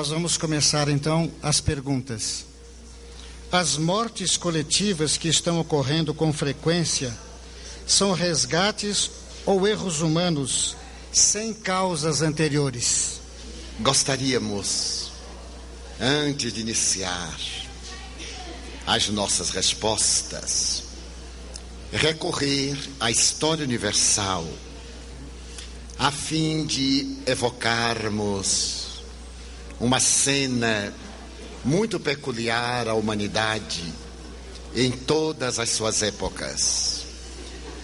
Nós vamos começar então as perguntas. As mortes coletivas que estão ocorrendo com frequência são resgates ou erros humanos sem causas anteriores? Gostaríamos, antes de iniciar as nossas respostas, recorrer à história universal a fim de evocarmos uma cena muito peculiar à humanidade em todas as suas épocas.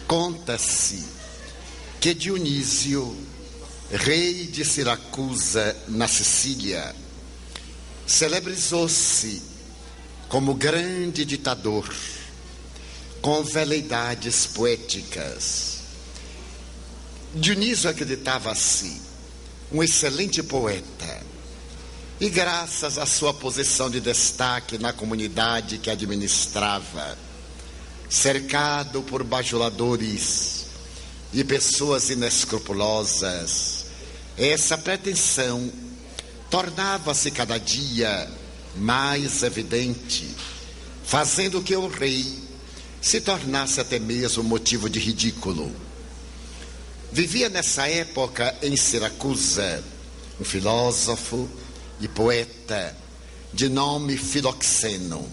Conta-se que Dionísio, rei de Siracusa, na Sicília, celebrizou-se como grande ditador, com veleidades poéticas. Dionísio acreditava-se um excelente poeta e, graças à sua posição de destaque na comunidade que administrava, cercado por bajuladores e pessoas inescrupulosas, essa pretensão tornava-se cada dia mais evidente, fazendo que o rei se tornasse até mesmo motivo de ridículo. Vivia nessa época em Siracusa um filósofo e poeta de nome Filoxeno.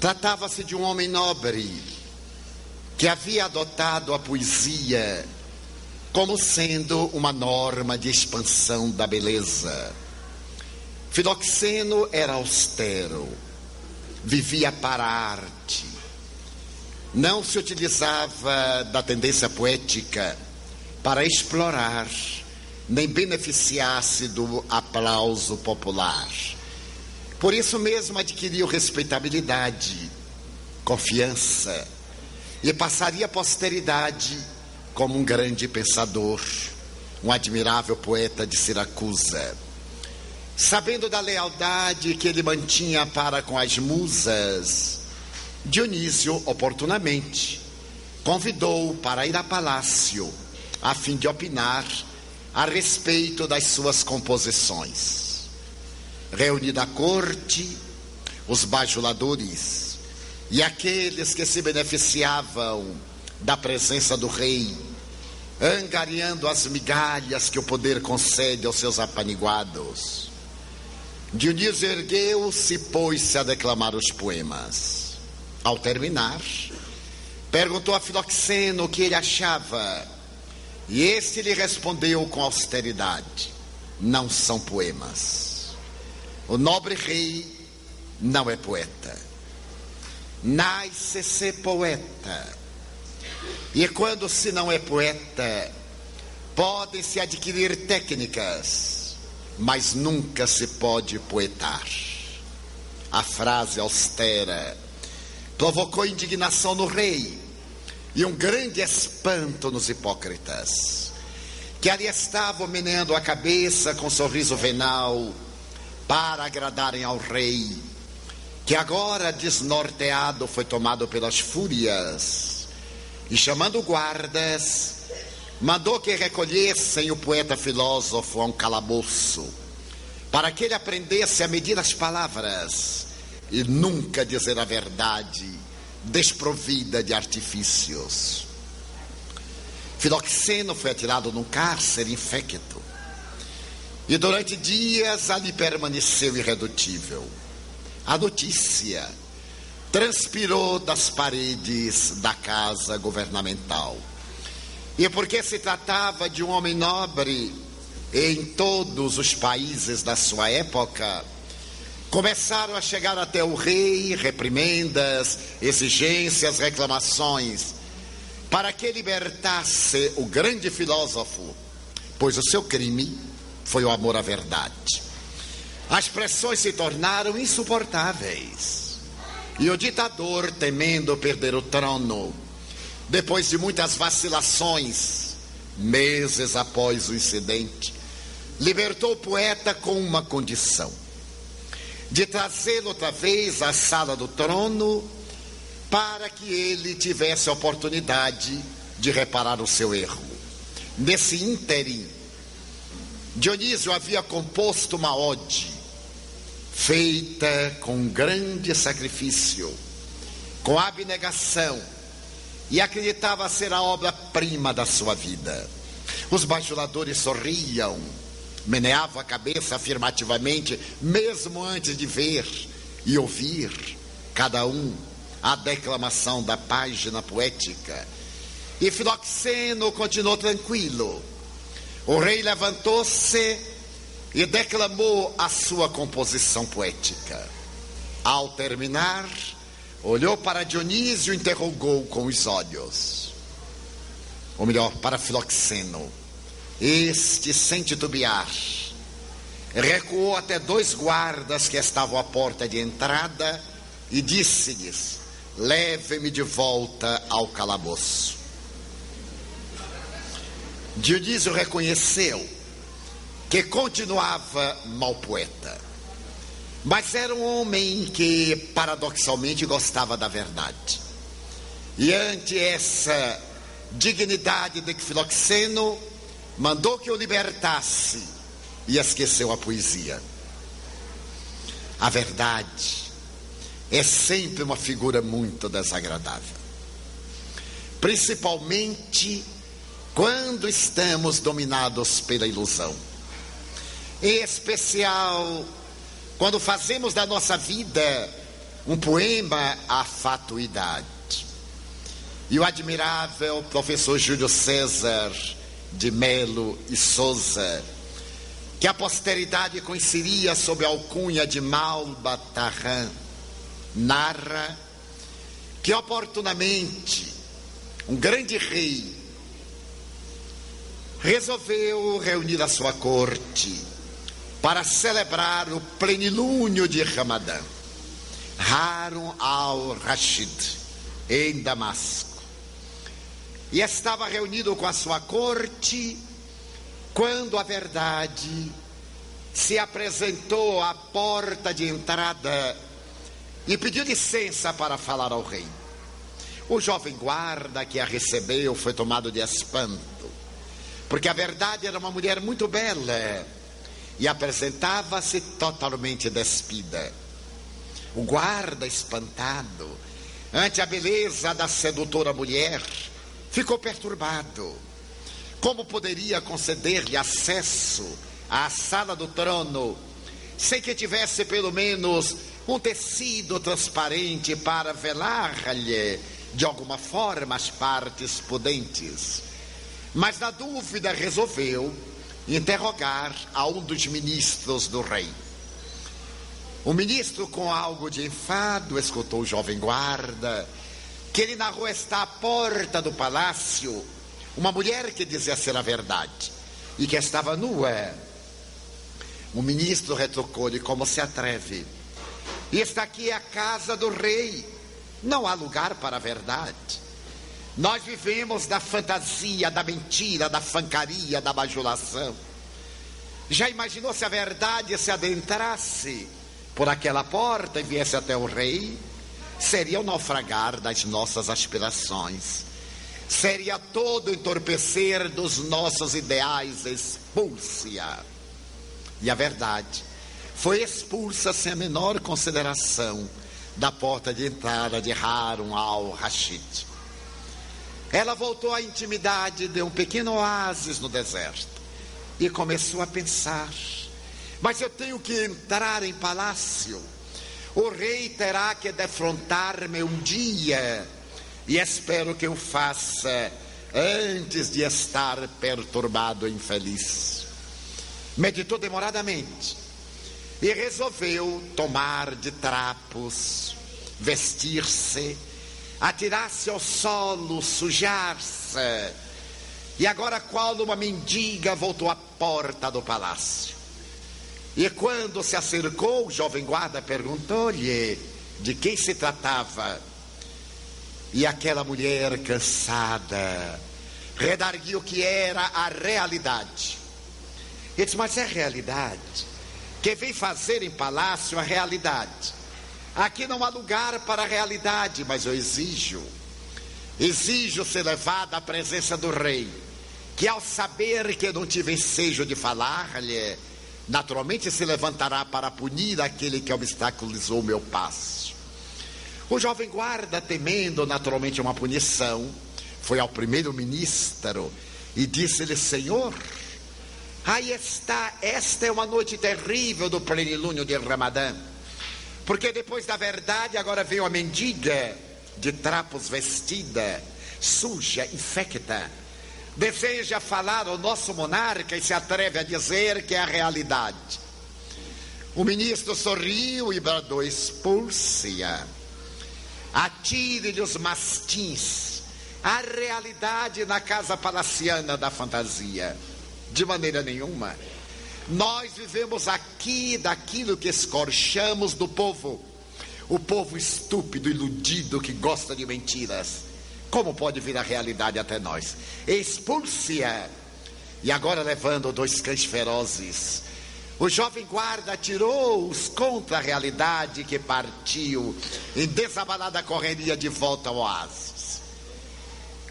Tratava-se de um homem nobre que havia adotado a poesia como sendo uma norma de expansão da beleza. Filoxeno era austero, vivia para a arte, não se utilizava da tendência poética para explorar nem beneficiar-se do aplauso popular. Por isso mesmo adquiriu respeitabilidade, confiança e passaria a posteridade como um grande pensador, um admirável poeta de Siracusa. Sabendo da lealdade que ele mantinha para com as musas, Dionísio, oportunamente, convidou-o para ir a palácio, a fim de opinar a respeito das suas composições. Reunida a corte, os bajuladores e aqueles que se beneficiavam da presença do rei, angariando as migalhas que o poder concede aos seus apaniguados. Dionísio ergueu-se e pôs-se a declamar os poemas. Ao terminar, perguntou a Filoxeno o que ele achava e este lhe respondeu com austeridade: Não são poemas. O nobre rei não é poeta. Nasce ser poeta. E quando se não é poeta, podem-se adquirir técnicas, mas nunca se pode poetar. A frase austera provocou indignação no rei e um grande espanto nos hipócritas, que ali estavam meneando a cabeça com um sorriso venal para agradarem ao rei, que agora desnorteado foi tomado pelas fúrias e chamando guardas, mandou que recolhessem o poeta filósofo a um calabouço, para que ele aprendesse a medir as palavras e nunca dizer a verdade desprovida de artifícios. Filoxeno foi atirado num cárcere infecto e durante dias ali permaneceu irredutível. A notícia transpirou das paredes da casa governamental. E porque se tratava de um homem nobre em todos os países da sua época, Começaram a chegar até o rei reprimendas, exigências, reclamações, para que libertasse o grande filósofo, pois o seu crime foi o amor à verdade. As pressões se tornaram insuportáveis. E o ditador, temendo perder o trono, depois de muitas vacilações, meses após o incidente, libertou o poeta com uma condição de trazê-lo outra vez à sala do trono, para que ele tivesse a oportunidade de reparar o seu erro. Nesse ínterim, Dionísio havia composto uma ode feita com grande sacrifício, com abnegação, e acreditava ser a obra-prima da sua vida. Os bajuladores sorriam, meneavam a cabeça afirmativamente, mesmo antes de ver e ouvir cada um a declamação da página poética. E Filoxeno continuou tranquilo. O rei levantou-se e declamou a sua composição poética. Ao terminar, olhou para Dionísio e interrogou com os olhos. Ou melhor, para Filoxeno. Este, sem titubear, recuou até dois guardas que estavam à porta de entrada e disse-lhes: Leve-me de volta ao calabouço. Dionísio reconheceu que continuava mal poeta, mas era um homem que paradoxalmente gostava da verdade. E ante essa dignidade de Filoxeno, mandou que o libertasse e esqueceu a poesia. A verdade é sempre uma figura muito desagradável, principalmente quando estamos dominados pela ilusão. Em especial, quando fazemos da nossa vida um poema à fatuidade. E o admirável professor Júlio César de Melo e Souza, que a posteridade conheceria sob a alcunha de Malbatarran, narra que oportunamente um grande rei resolveu reunir a sua corte para celebrar o plenilúnio de Ramadã. Harun al-Rashid, em Damasco. E estava reunido com a sua corte quando a verdade se apresentou à porta de entrada e pediu licença para falar ao rei. O jovem guarda que a recebeu foi tomado de espanto, porque a verdade era uma mulher muito bela e apresentava-se totalmente despida. O guarda, espantado ante a beleza da sedutora mulher, ficou perturbado. Como poderia conceder-lhe acesso à sala do trono sem que tivesse pelo menos um tecido transparente para velar-lhe de alguma forma as partes pudentes? Mas na dúvida resolveu interrogar a um dos ministros do rei. O ministro, com algo de enfado, escutou o jovem guarda, que ele narrou estar à porta do palácio uma mulher que dizia ser a verdade e que estava nua. O ministro retrucou-lhe: Como se atreve? E está aqui a casa do rei, não há lugar para a verdade. Nós vivemos da fantasia, da mentira, da fancaria, da bajulação. Já imaginou se a verdade se adentrasse por aquela porta e viesse até o rei? Seria o naufragar das nossas aspirações, seria todo o entorpecer dos nossos ideais expulsa. E a verdade foi expulsa sem a menor consideração da porta de entrada de Harun al-Rashid. Ela voltou à intimidade de um pequeno oásis no deserto e começou a pensar: mas eu tenho que entrar em palácio. O rei terá que defrontar-me um dia e espero que eu faça antes de estar perturbado e infeliz. Meditou demoradamente e resolveu tomar de trapos, vestir-se atirar-se ao solo, sujar-se. E agora, qual uma mendiga, voltou à porta do palácio. E quando se acercou, o jovem guarda perguntou-lhe de quem se tratava. E aquela mulher cansada redarguiu que era a realidade. Ele disse: Mas é realidade. Quem vem fazer em palácio a realidade. Aqui não há lugar para a realidade, mas eu exijo, exijo ser levado à presença do rei, que ao saber que eu não tive ensejo de falar-lhe, naturalmente se levantará para punir aquele que obstaculizou o meu passo. O jovem guarda, temendo naturalmente uma punição, foi ao primeiro-ministro e disse-lhe: Senhor, aí está, esta é uma noite terrível do plenilúnio de Ramadã, porque depois da verdade agora vem uma mendiga de trapos vestida, suja, infecta, deseja falar ao nosso monarca e se atreve a dizer que é a realidade. O ministro sorriu e bradou: expulse-a. Atire-lhe os mastins. A realidade na casa palaciana da fantasia. De maneira nenhuma. Nós vivemos aqui daquilo que escorchamos do povo. O povo estúpido, iludido, que gosta de mentiras. Como pode vir a realidade até nós? Expulse-a. E agora levando dois cães ferozes o jovem guarda atirou-os contra a realidade que partiu em desabalada correria de volta ao oásis.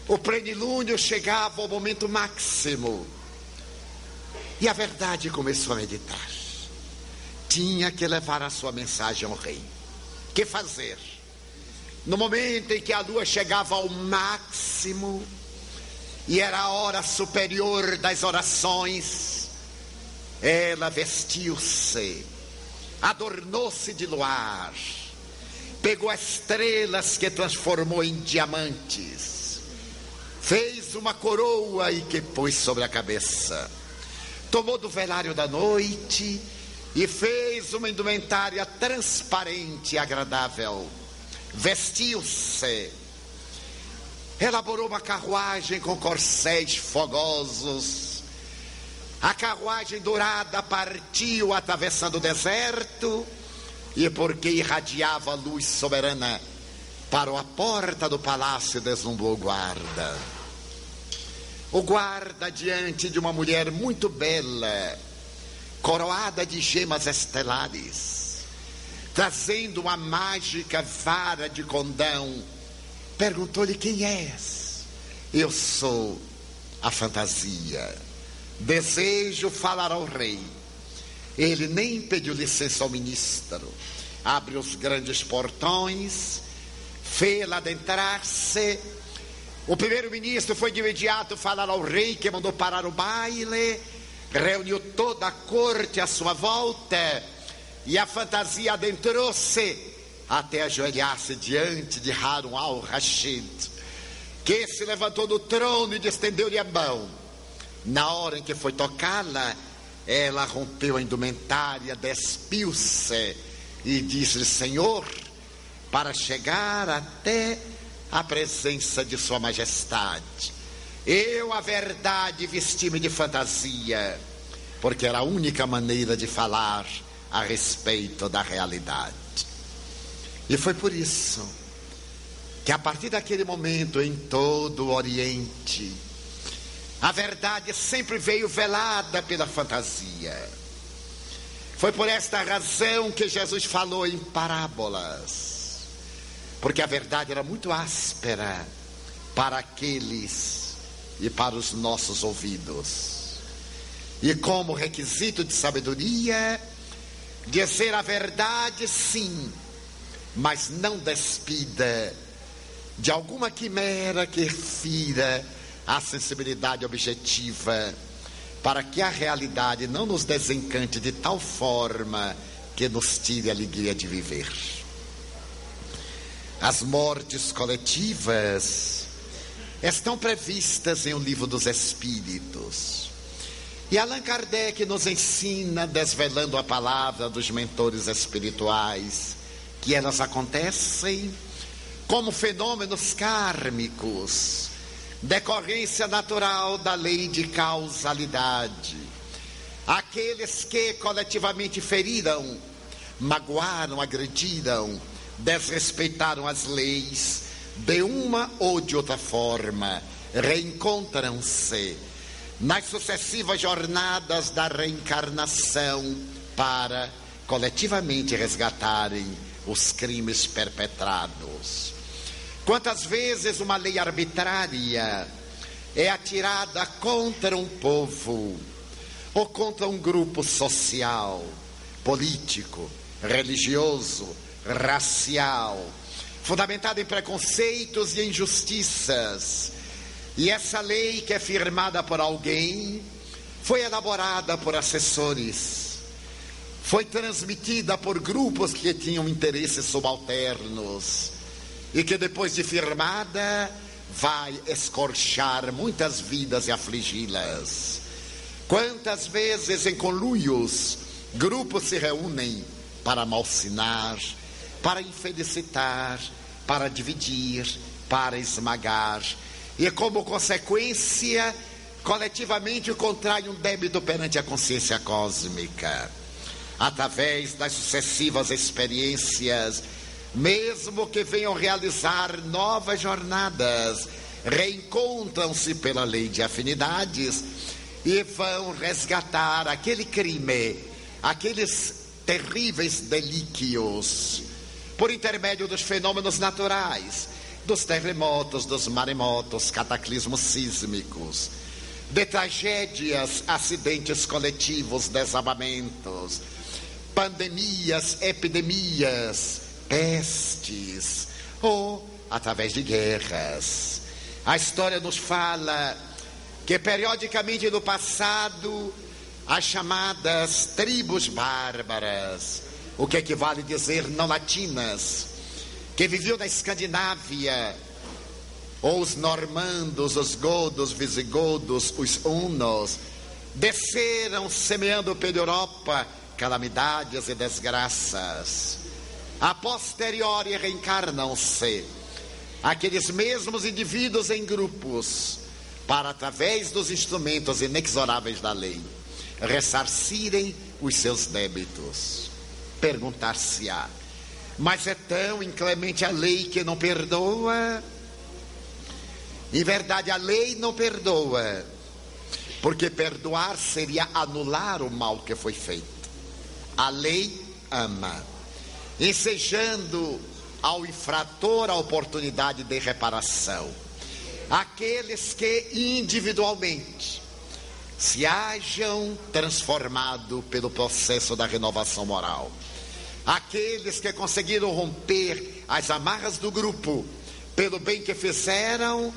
O plenilúnio chegava ao momento máximo. E a verdade começou a meditar. Tinha que levar a sua mensagem ao rei. Que fazer? No momento em que a lua chegava ao máximo, e era a hora superior das orações, ela vestiu-se, adornou-se de luar, pegou estrelas que transformou em diamantes, fez uma coroa e que pôs sobre a cabeça, tomou do velário da noite e fez uma indumentária transparente e agradável, vestiu-se, elaborou uma carruagem com corcéis fogosos, a carruagem dourada partiu atravessando o deserto, e porque irradiava a luz soberana, parou a porta do palácio e deslumbrou o guarda. O guarda diante de uma mulher muito bela, coroada de gemas estelares, trazendo uma mágica vara de condão, perguntou-lhe quem és. Eu sou a fantasia Desejo falar ao rei. Ele nem pediu licença ao ministro. Abre os grandes portões, fê-la adentrar-se. O primeiro-ministro foi de imediato falar ao rei, que mandou parar o baile, reuniu toda a corte à sua volta, e a fantasia adentrou-se até ajoelhar-se diante de Harun al-Rashid, que se levantou do trono e estendeu-lhe a mão. Na hora em que foi tocá-la, ela rompeu a indumentária, despiu-se e disse-lhe: Senhor, para chegar até a presença de Sua Majestade, eu, a verdade, vesti-me de fantasia, porque era a única maneira de falar a respeito da realidade. E foi por isso que, a partir daquele momento, em todo o Oriente, a verdade sempre veio velada pela fantasia. Foi por esta razão que Jesus falou em parábolas. Porque a verdade era muito áspera para aqueles e para os nossos ouvidos. E como requisito de sabedoria, dizer a verdade, sim, mas não despida de alguma quimera que fira a sensibilidade objetiva, para que a realidade não nos desencante de tal forma que nos tire a alegria de viver. As mortes coletivas estão previstas em O Livro dos Espíritos. E Allan Kardec nos ensina, desvelando a palavra dos mentores espirituais, que elas acontecem como fenômenos kármicos decorrência natural da lei de causalidade. Aqueles que coletivamente feriram, magoaram, agrediram, desrespeitaram as leis, de uma ou de outra forma, reencontram-se nas sucessivas jornadas da reencarnação para coletivamente resgatarem os crimes perpetrados. Quantas vezes uma lei arbitrária é atirada contra um povo ou contra um grupo social, político, religioso, racial, fundamentado em preconceitos e injustiças. E essa lei que é firmada por alguém foi elaborada por assessores, foi transmitida por grupos que tinham interesses subalternos. E que depois de firmada vai escorchar muitas vidas e afligi-las. Quantas vezes em conluios grupos se reúnem para malsinar, para infelicitar, para dividir, para esmagar, e como consequência, coletivamente contrai um débito perante a consciência cósmica. Através das sucessivas experiências mesmo que venham realizar novas jornadas, reencontram-se pela lei de afinidades e vão resgatar aquele crime, aqueles terríveis delíquios, por intermédio dos fenômenos naturais, dos terremotos, dos maremotos, cataclismos sísmicos, de tragédias, acidentes coletivos, desabamentos, pandemias, epidemias, pestes ou através de guerras. A história nos fala que periodicamente no passado as chamadas tribos bárbaras, o que equivale dizer não latinas, que viviam na Escandinávia, ou os normandos, os godos, visigodos, os hunos, desceram semeando pela Europa calamidades e desgraças a posteriori reencarnam-se aqueles mesmos indivíduos em grupos para, através dos instrumentos inexoráveis da lei, ressarcirem os seus débitos. Perguntar-se-á, mas é tão inclemente a lei que não perdoa? Em verdade, a lei não perdoa, porque perdoar seria anular o mal que foi feito. A lei ama ensejando ao infrator a oportunidade de reparação. Aqueles que individualmente se hajam transformado pelo processo da renovação moral. Aqueles que conseguiram romper as amarras do grupo pelo bem que fizeram,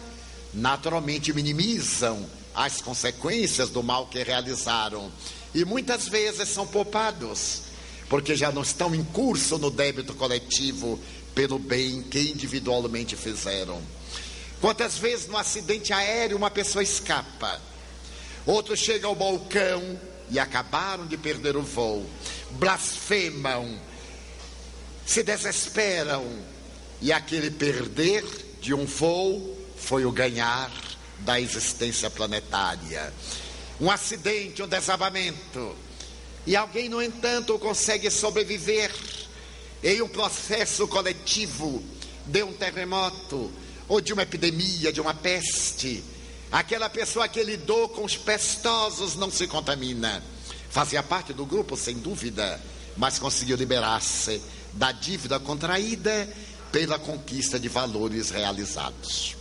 naturalmente minimizam as consequências do mal que realizaram e muitas vezes são poupados porque já não estão em curso no débito coletivo pelo bem que individualmente fizeram. Quantas vezes no acidente aéreo uma pessoa escapa, outro chega ao balcão e acabaram de perder o voo, blasfemam, se desesperam, e aquele perder de um voo foi o ganhar da existência planetária. Um acidente, um desabamento, e alguém, no entanto, consegue sobreviver em um processo coletivo de um terremoto ou de uma epidemia, de uma peste. Aquela pessoa que lidou com os pestosos não se contamina. Fazia parte do grupo, sem dúvida, mas conseguiu liberar-se da dívida contraída pela conquista de valores realizados.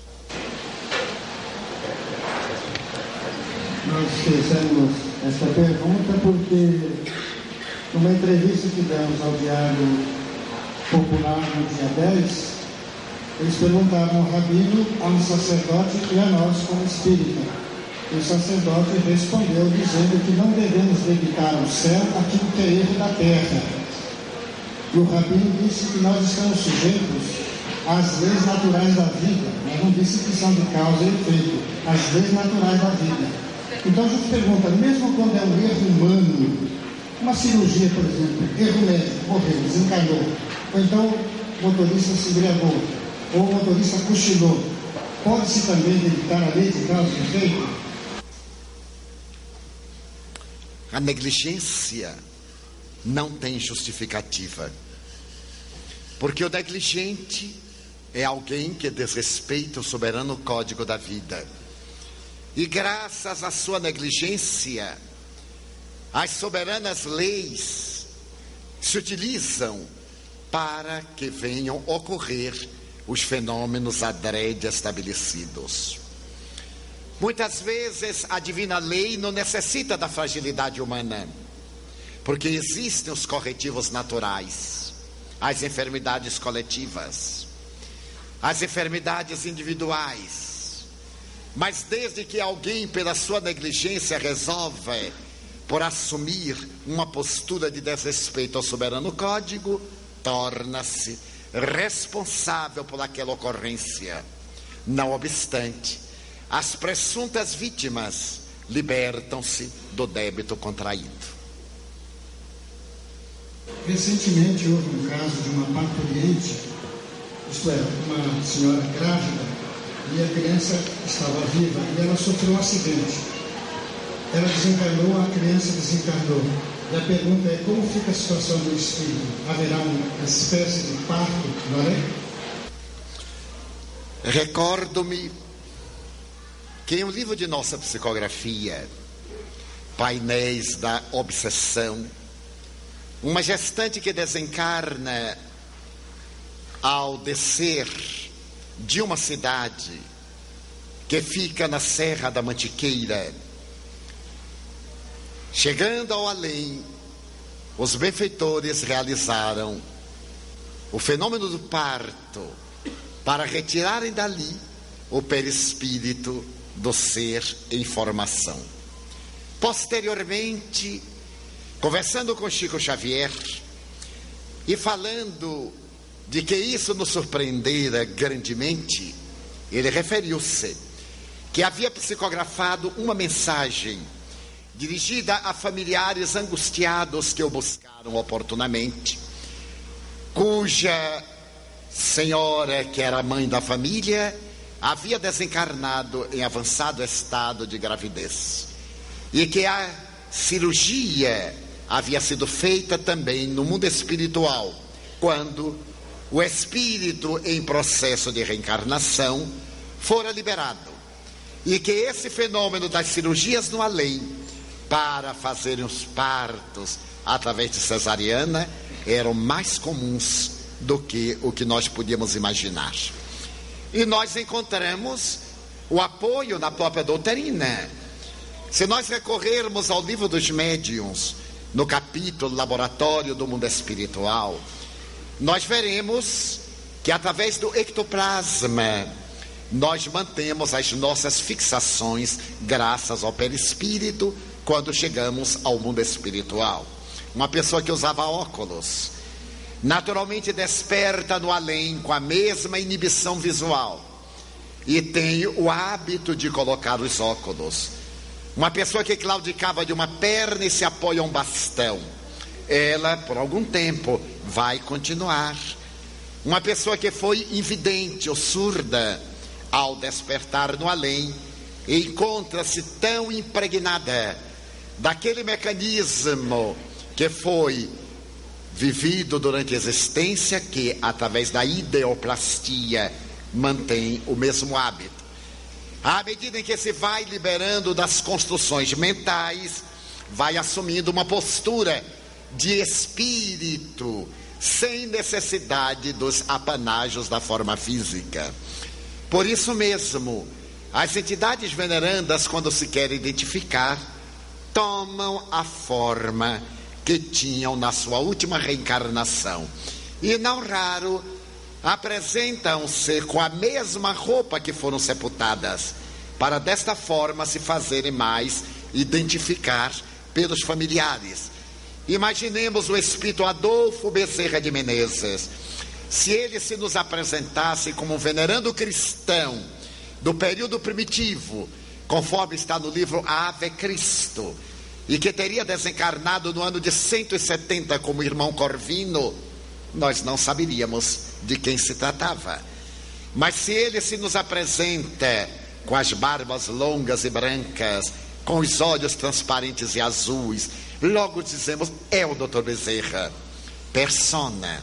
Nós fizemos essa pergunta porque, numa entrevista que demos ao Diário Popular no dia 10, eles perguntaram ao rabino, a um sacerdote e a nós como espírita. E o sacerdote respondeu dizendo que não devemos dedicar ao céu aquilo que é erro da terra. E o rabino disse que nós estamos sujeitos às leis naturais da vida, mas não disse que são de causa e efeito, as leis naturais da vida. Então a gente pergunta, mesmo quando é um erro humano, uma cirurgia, por exemplo, erro médico, morreu, desencarnou, ou então o motorista se embriagou, ou o motorista cochilou, pode-se também dedicar a lei de causa e efeito? A negligência não tem justificativa. Porque o negligente é alguém que desrespeita o soberano código da vida. E graças à sua negligência, as soberanas leis se utilizam para que venham ocorrer os fenômenos adrede estabelecidos. Muitas vezes a divina lei não necessita da fragilidade humana, porque existem os corretivos naturais, as enfermidades coletivas, as enfermidades individuais. Mas desde que alguém, pela sua negligência, resolve por assumir uma postura de desrespeito ao soberano código, torna-se responsável por aquela ocorrência. Não obstante, as presuntas vítimas libertam-se do débito contraído. Recentemente houve um caso de uma parturiente, isto é, uma senhora grávida, e a criança estava viva e ela sofreu um acidente. Ela desencarnou, a criança desencarnou. E a pergunta é como fica a situação do espírito? Haverá uma espécie de parto, não é? Recordo-me que em um livro de nossa psicografia, Painéis da Obsessão, uma gestante que desencarna ao descer de uma cidade que fica na Serra da Mantiqueira, chegando ao além, os benfeitores realizaram o fenômeno do parto para retirarem dali o perispírito do ser em formação. Posteriormente, conversando com Chico Xavier e falando de que isso nos surpreendera grandemente, ele referiu-se que havia psicografado uma mensagem dirigida a familiares angustiados que o buscaram oportunamente, cuja senhora, que era mãe da família, havia desencarnado em avançado estado de gravidez e que a cirurgia havia sido feita também no mundo espiritual, quando o espírito em processo de reencarnação fora liberado. E que esse fenômeno das cirurgias no além, para fazerem os partos através de cesariana, eram mais comuns do que o que nós podíamos imaginar. E nós encontramos o apoio na própria doutrina. Se nós recorrermos ao livro dos médiuns, no capítulo Laboratório do Mundo Espiritual, nós veremos que através do ectoplasma nós mantemos as nossas fixações graças ao perispírito quando chegamos ao mundo espiritual. Uma pessoa que usava óculos, naturalmente desperta no além com a mesma inibição visual e tem o hábito de colocar os óculos. Uma pessoa que claudicava de uma perna e se apoia a um bastão, ela por algum tempo vai continuar. Uma pessoa que foi invidente ou surda, ao despertar no além, encontra-se tão impregnada daquele mecanismo que foi vivido durante a existência que, através da ideoplastia, mantém o mesmo hábito. À medida em que se vai liberando das construções mentais, vai assumindo uma postura de espírito, sem necessidade dos apanágios da forma física. Por isso mesmo, as entidades venerandas, quando se querem identificar, tomam a forma que tinham na sua última reencarnação. E não raro apresentam-se com a mesma roupa que foram sepultadas, para desta forma se fazerem mais identificar pelos familiares. Imaginemos o espírito Adolfo Bezerra de Menezes. Se ele se nos apresentasse como um venerando cristão do período primitivo, conforme está no livro Ave Cristo, e que teria desencarnado no ano de 170 como irmão Corvino, nós não saberíamos de quem se tratava. Mas se ele se nos apresenta com as barbas longas e brancas, com os olhos transparentes e azuis, logo dizemos: é o Dr. Bezerra. Persona.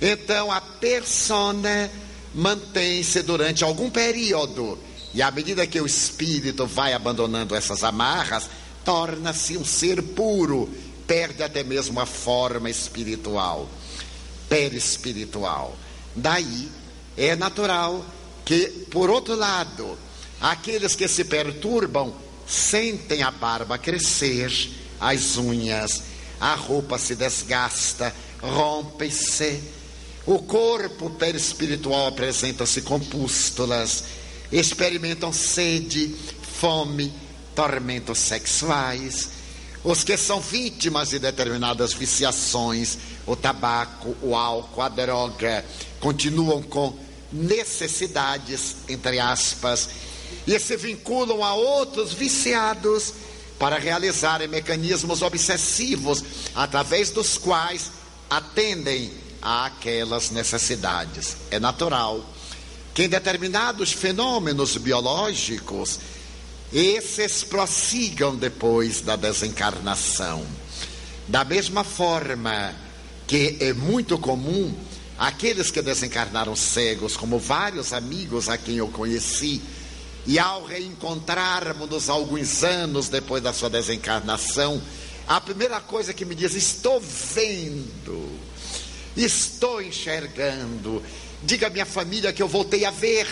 Então a persona mantém-se durante algum período, e à medida que o espírito vai abandonando essas amarras, torna-se um ser puro, perde até mesmo a forma espiritual, perispiritual. Daí é natural que, por outro lado, Aqueles que se perturbam sentem a barba crescer, as unhas, a roupa se desgasta, rompe-se. O corpo perispiritual apresenta-se com pústulas, experimentam sede, fome, tormentos sexuais. Os que são vítimas de determinadas viciações, o tabaco, o álcool, a droga, continuam com necessidades, entre aspas, e se vinculam a outros viciados para realizarem mecanismos obsessivos através dos quais atendem a aquelas necessidades. É natural que em determinados fenômenos biológicos esses prossigam depois da desencarnação. Da mesma forma que é muito comum aqueles que desencarnaram cegos, como vários amigos a quem eu conheci, e ao reencontrarmos-nos alguns anos depois da sua desencarnação, a primeira coisa que me diz: estou vendo, estou enxergando. Diga à minha família que eu voltei a ver.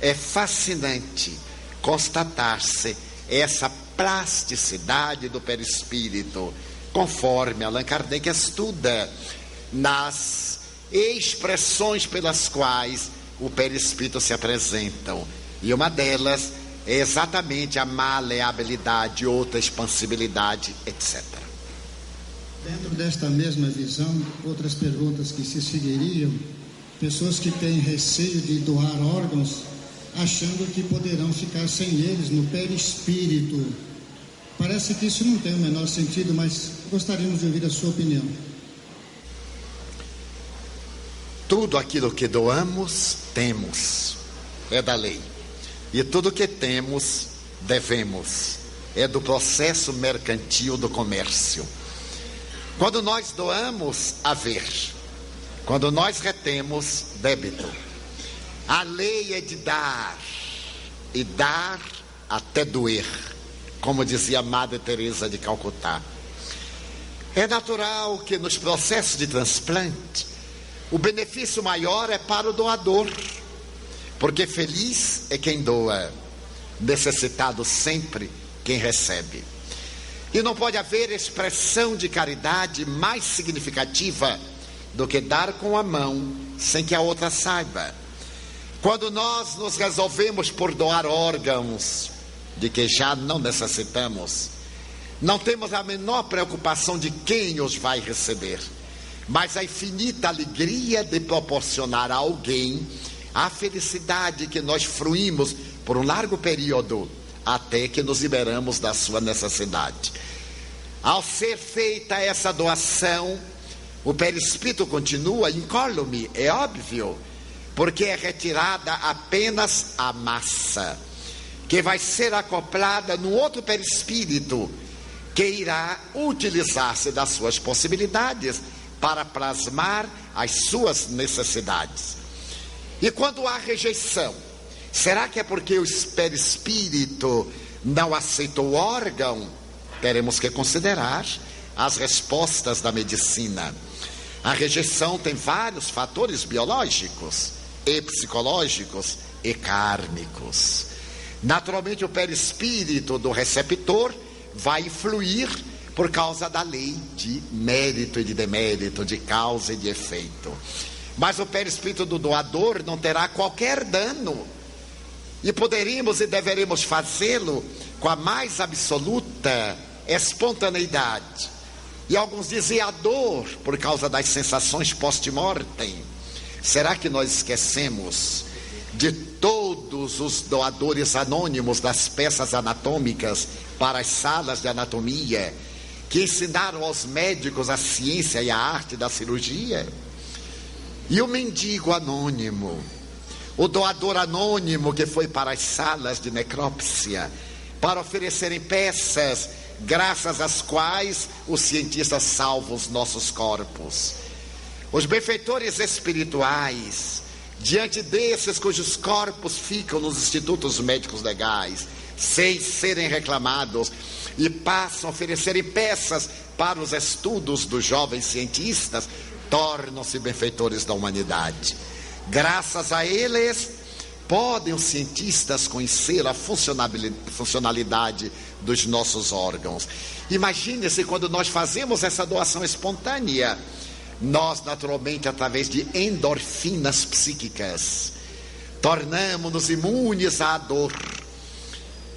É fascinante constatar-se essa plasticidade do perispírito, conforme Allan Kardec estuda nas expressões pelas quais o perispírito se apresentam. E uma delas é exatamente a maleabilidade, outra expansibilidade, etc. Dentro desta mesma visão, outras perguntas que se seguiriam, pessoas que têm receio de doar órgãos, achando que poderão ficar sem eles no perispírito. Parece que isso não tem o menor sentido, mas gostaríamos de ouvir a sua opinião. Tudo aquilo que doamos, temos. É da lei. E tudo que temos, devemos. É do processo mercantil do comércio. Quando nós doamos, haver. Quando nós retemos, débito. A lei é de dar. E dar até doer. Como dizia Madre Teresa de Calcutá. É natural que nos processos de transplante, o benefício maior é para o doador porque feliz é quem doa, necessitado sempre quem recebe. E não pode haver expressão de caridade mais significativa do que dar com a mão sem que a outra saiba. Quando nós nos resolvemos por doar órgãos de que já não necessitamos, não temos a menor preocupação de quem os vai receber, mas a infinita alegria de proporcionar a alguém a felicidade que nós fruímos por um largo período até que nos liberamos da sua necessidade. Ao ser feita essa doação, o perispírito continua incólume, é óbvio, porque é retirada apenas a massa, que vai ser acoplada no outro perispírito, que irá utilizar-se das suas possibilidades para plasmar as suas necessidades. E quando há rejeição, será que é porque o perispírito não aceita o órgão? Teremos que considerar as respostas da medicina. A rejeição tem vários fatores biológicos, e psicológicos e kármicos. Naturalmente, o perispírito do receptor vai influir por causa da lei de mérito e de demérito, de causa e de efeito. Mas o perispírito do doador não terá qualquer dano. E poderíamos e deveríamos fazê-lo com a mais absoluta espontaneidade. E alguns dizem a dor por causa das sensações post-mortem. Será que nós esquecemos de todos os doadores anônimos das peças anatômicas para as salas de anatomia que ensinaram aos médicos a ciência e a arte da cirurgia? E o mendigo anônimo, o doador anônimo que foi para as salas de necrópsia para oferecerem peças graças às quais os cientistas salvam os nossos corpos. Os benfeitores espirituais, diante desses cujos corpos ficam nos institutos médicos legais, sem serem reclamados, e passam a oferecerem peças para os estudos dos jovens cientistas, tornam-se benfeitores da humanidade. Graças a eles, podem os cientistas conhecer a funcionalidade dos nossos órgãos. Imagine-se quando nós fazemos essa doação espontânea, nós, naturalmente, através de endorfinas psíquicas, tornamos-nos imunes à dor.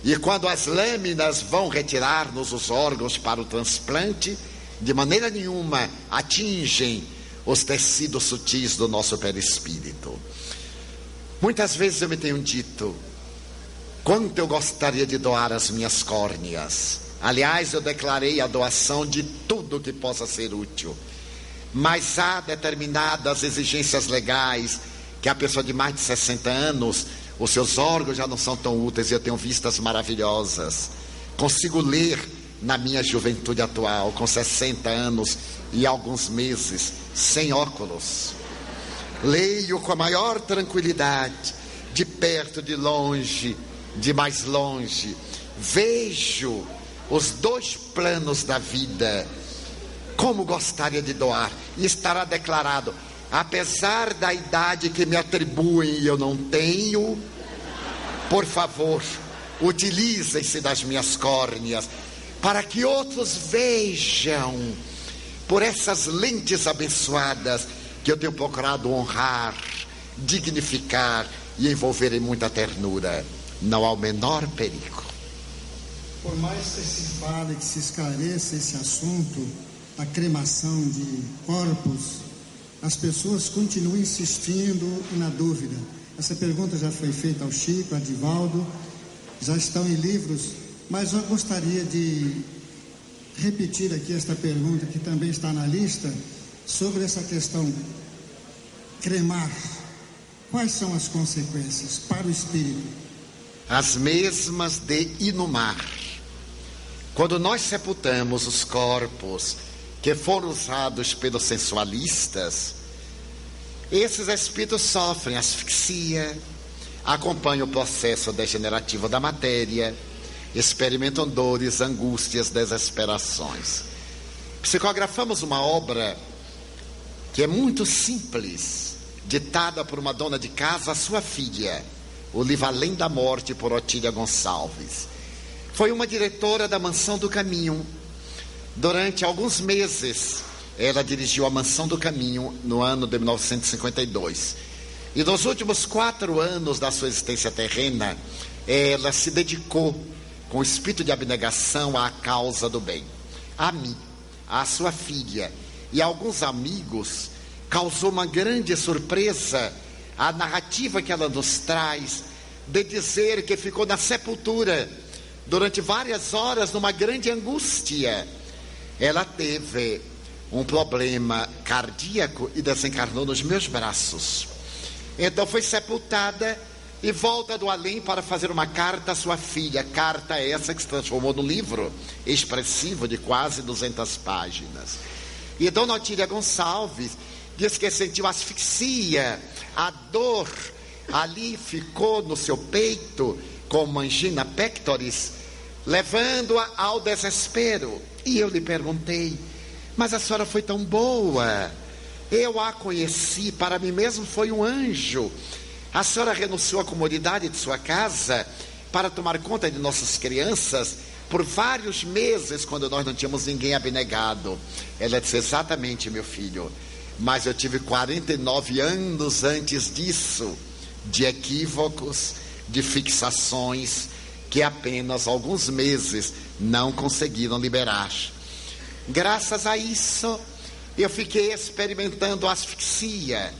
E quando as lâminas vão retirar-nos os órgãos para o transplante, de maneira nenhuma atingem os tecidos sutis do nosso perispírito. Muitas vezes eu me tenho dito, quanto eu gostaria de doar as minhas córneas. Aliás, eu declarei a doação de tudo que possa ser útil. Mas há determinadas exigências legais que a pessoa de mais de 60 anos, os seus órgãos já não são tão úteis e eu tenho vistas maravilhosas. Consigo ler na minha juventude atual, com 60 anos e alguns meses, sem óculos. Leio com a maior tranquilidade, de perto, de longe, de mais longe. Vejo os dois planos da vida. Como gostaria de doar. E estará declarado: apesar da idade que me atribuem e eu não tenho, por favor, utilizem-se das minhas córneas, para que outros vejam, por essas lentes abençoadas, que eu tenho procurado honrar, dignificar e envolver em muita ternura. Não há o menor perigo. Por mais que se fale, que se esclareça esse assunto, a cremação de corpos, as pessoas continuam insistindo na dúvida. Essa pergunta já foi feita ao Chico, a Divaldo, já estão em livros, mas eu gostaria de repetir aqui esta pergunta que também está na lista sobre essa questão cremar. Quais são as consequências para o espírito? As mesmas de inumar. Quando nós sepultamos os corpos que foram usados pelos sensualistas, esses espíritos sofrem asfixia, acompanham o processo degenerativo da matéria, experimentam dores, angústias, desesperações. Psicografamos uma obra que é muito simples, ditada por uma dona de casa à sua filha, o livro Além da Morte, por Otília Gonçalves. Foi uma diretora da Mansão do Caminho. Durante alguns meses, ela dirigiu a Mansão do Caminho no ano de 1952. E nos últimos quatro anos da sua existência terrena, ela se dedicou com espírito de abnegação à causa do bem. A mim, à sua filha e alguns amigos, causou uma grande surpresa a narrativa que ela nos traz de dizer que ficou na sepultura durante várias horas numa grande angústia. Ela teve um problema cardíaco e desencarnou nos meus braços. Então foi sepultada e volta do além para fazer uma carta à sua filha. Carta essa que se transformou no livro expressivo de quase 200 páginas. E Dona Otília Gonçalves diz que sentiu asfixia, a dor ali ficou no seu peito com angina pectoris, levando-a ao desespero. E eu lhe perguntei: Mas a senhora foi tão boa? Eu a conheci, para mim mesmo foi um anjo. A senhora renunciou à comodidade de sua casa para tomar conta de nossas crianças por vários meses, quando nós não tínhamos ninguém abnegado. Ela disse: Exatamente, meu filho. Mas eu tive 49 anos antes disso, de equívocos, de fixações, que apenas alguns meses não conseguiram liberar. Graças a isso, eu fiquei experimentando asfixia,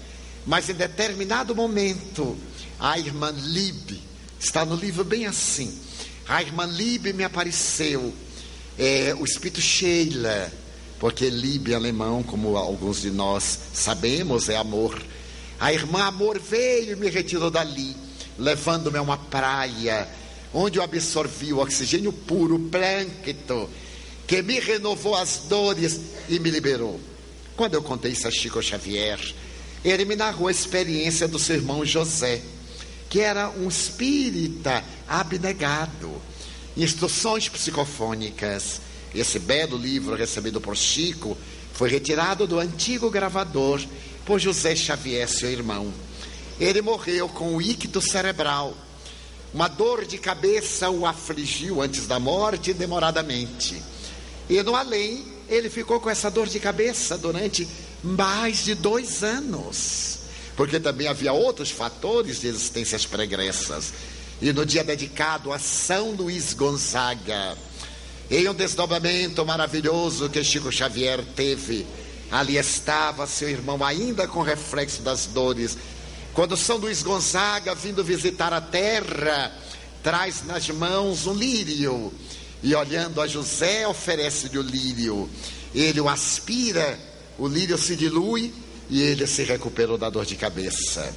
mas em determinado momento, a irmã Lib, está no livro bem assim, a irmã Lib me apareceu, é, o espírito Sheila, porque Lib alemão, como alguns de nós sabemos, é amor. A irmã Amor veio e me retirou dali, levando-me a uma praia, onde eu absorvi o oxigênio puro, o que me renovou as dores e me liberou. Quando eu contei isso a Chico Xavier, ele me narrou a experiência do seu irmão José, que era um espírita abnegado, instruções psicofônicas esse belo livro recebido por Chico foi retirado do antigo gravador por José Xavier, seu irmão. ele morreu com o ícto cerebral. Uma dor de cabeça o afligiu antes da morte, demoradamente. E no além, ele ficou com essa dor de cabeça durante mais de dois anos. Porque também havia outros fatores de existências pregressas. E no dia dedicado a São Luís Gonzaga, em um desdobramento maravilhoso que Chico Xavier teve, ali estava seu irmão, ainda com reflexo das dores, quando São Luís Gonzaga, vindo visitar a terra, traz nas mãos um lírio e olhando a José, oferece-lhe o lírio. Ele o aspira, o lírio se dilui e ele se recuperou da dor de cabeça.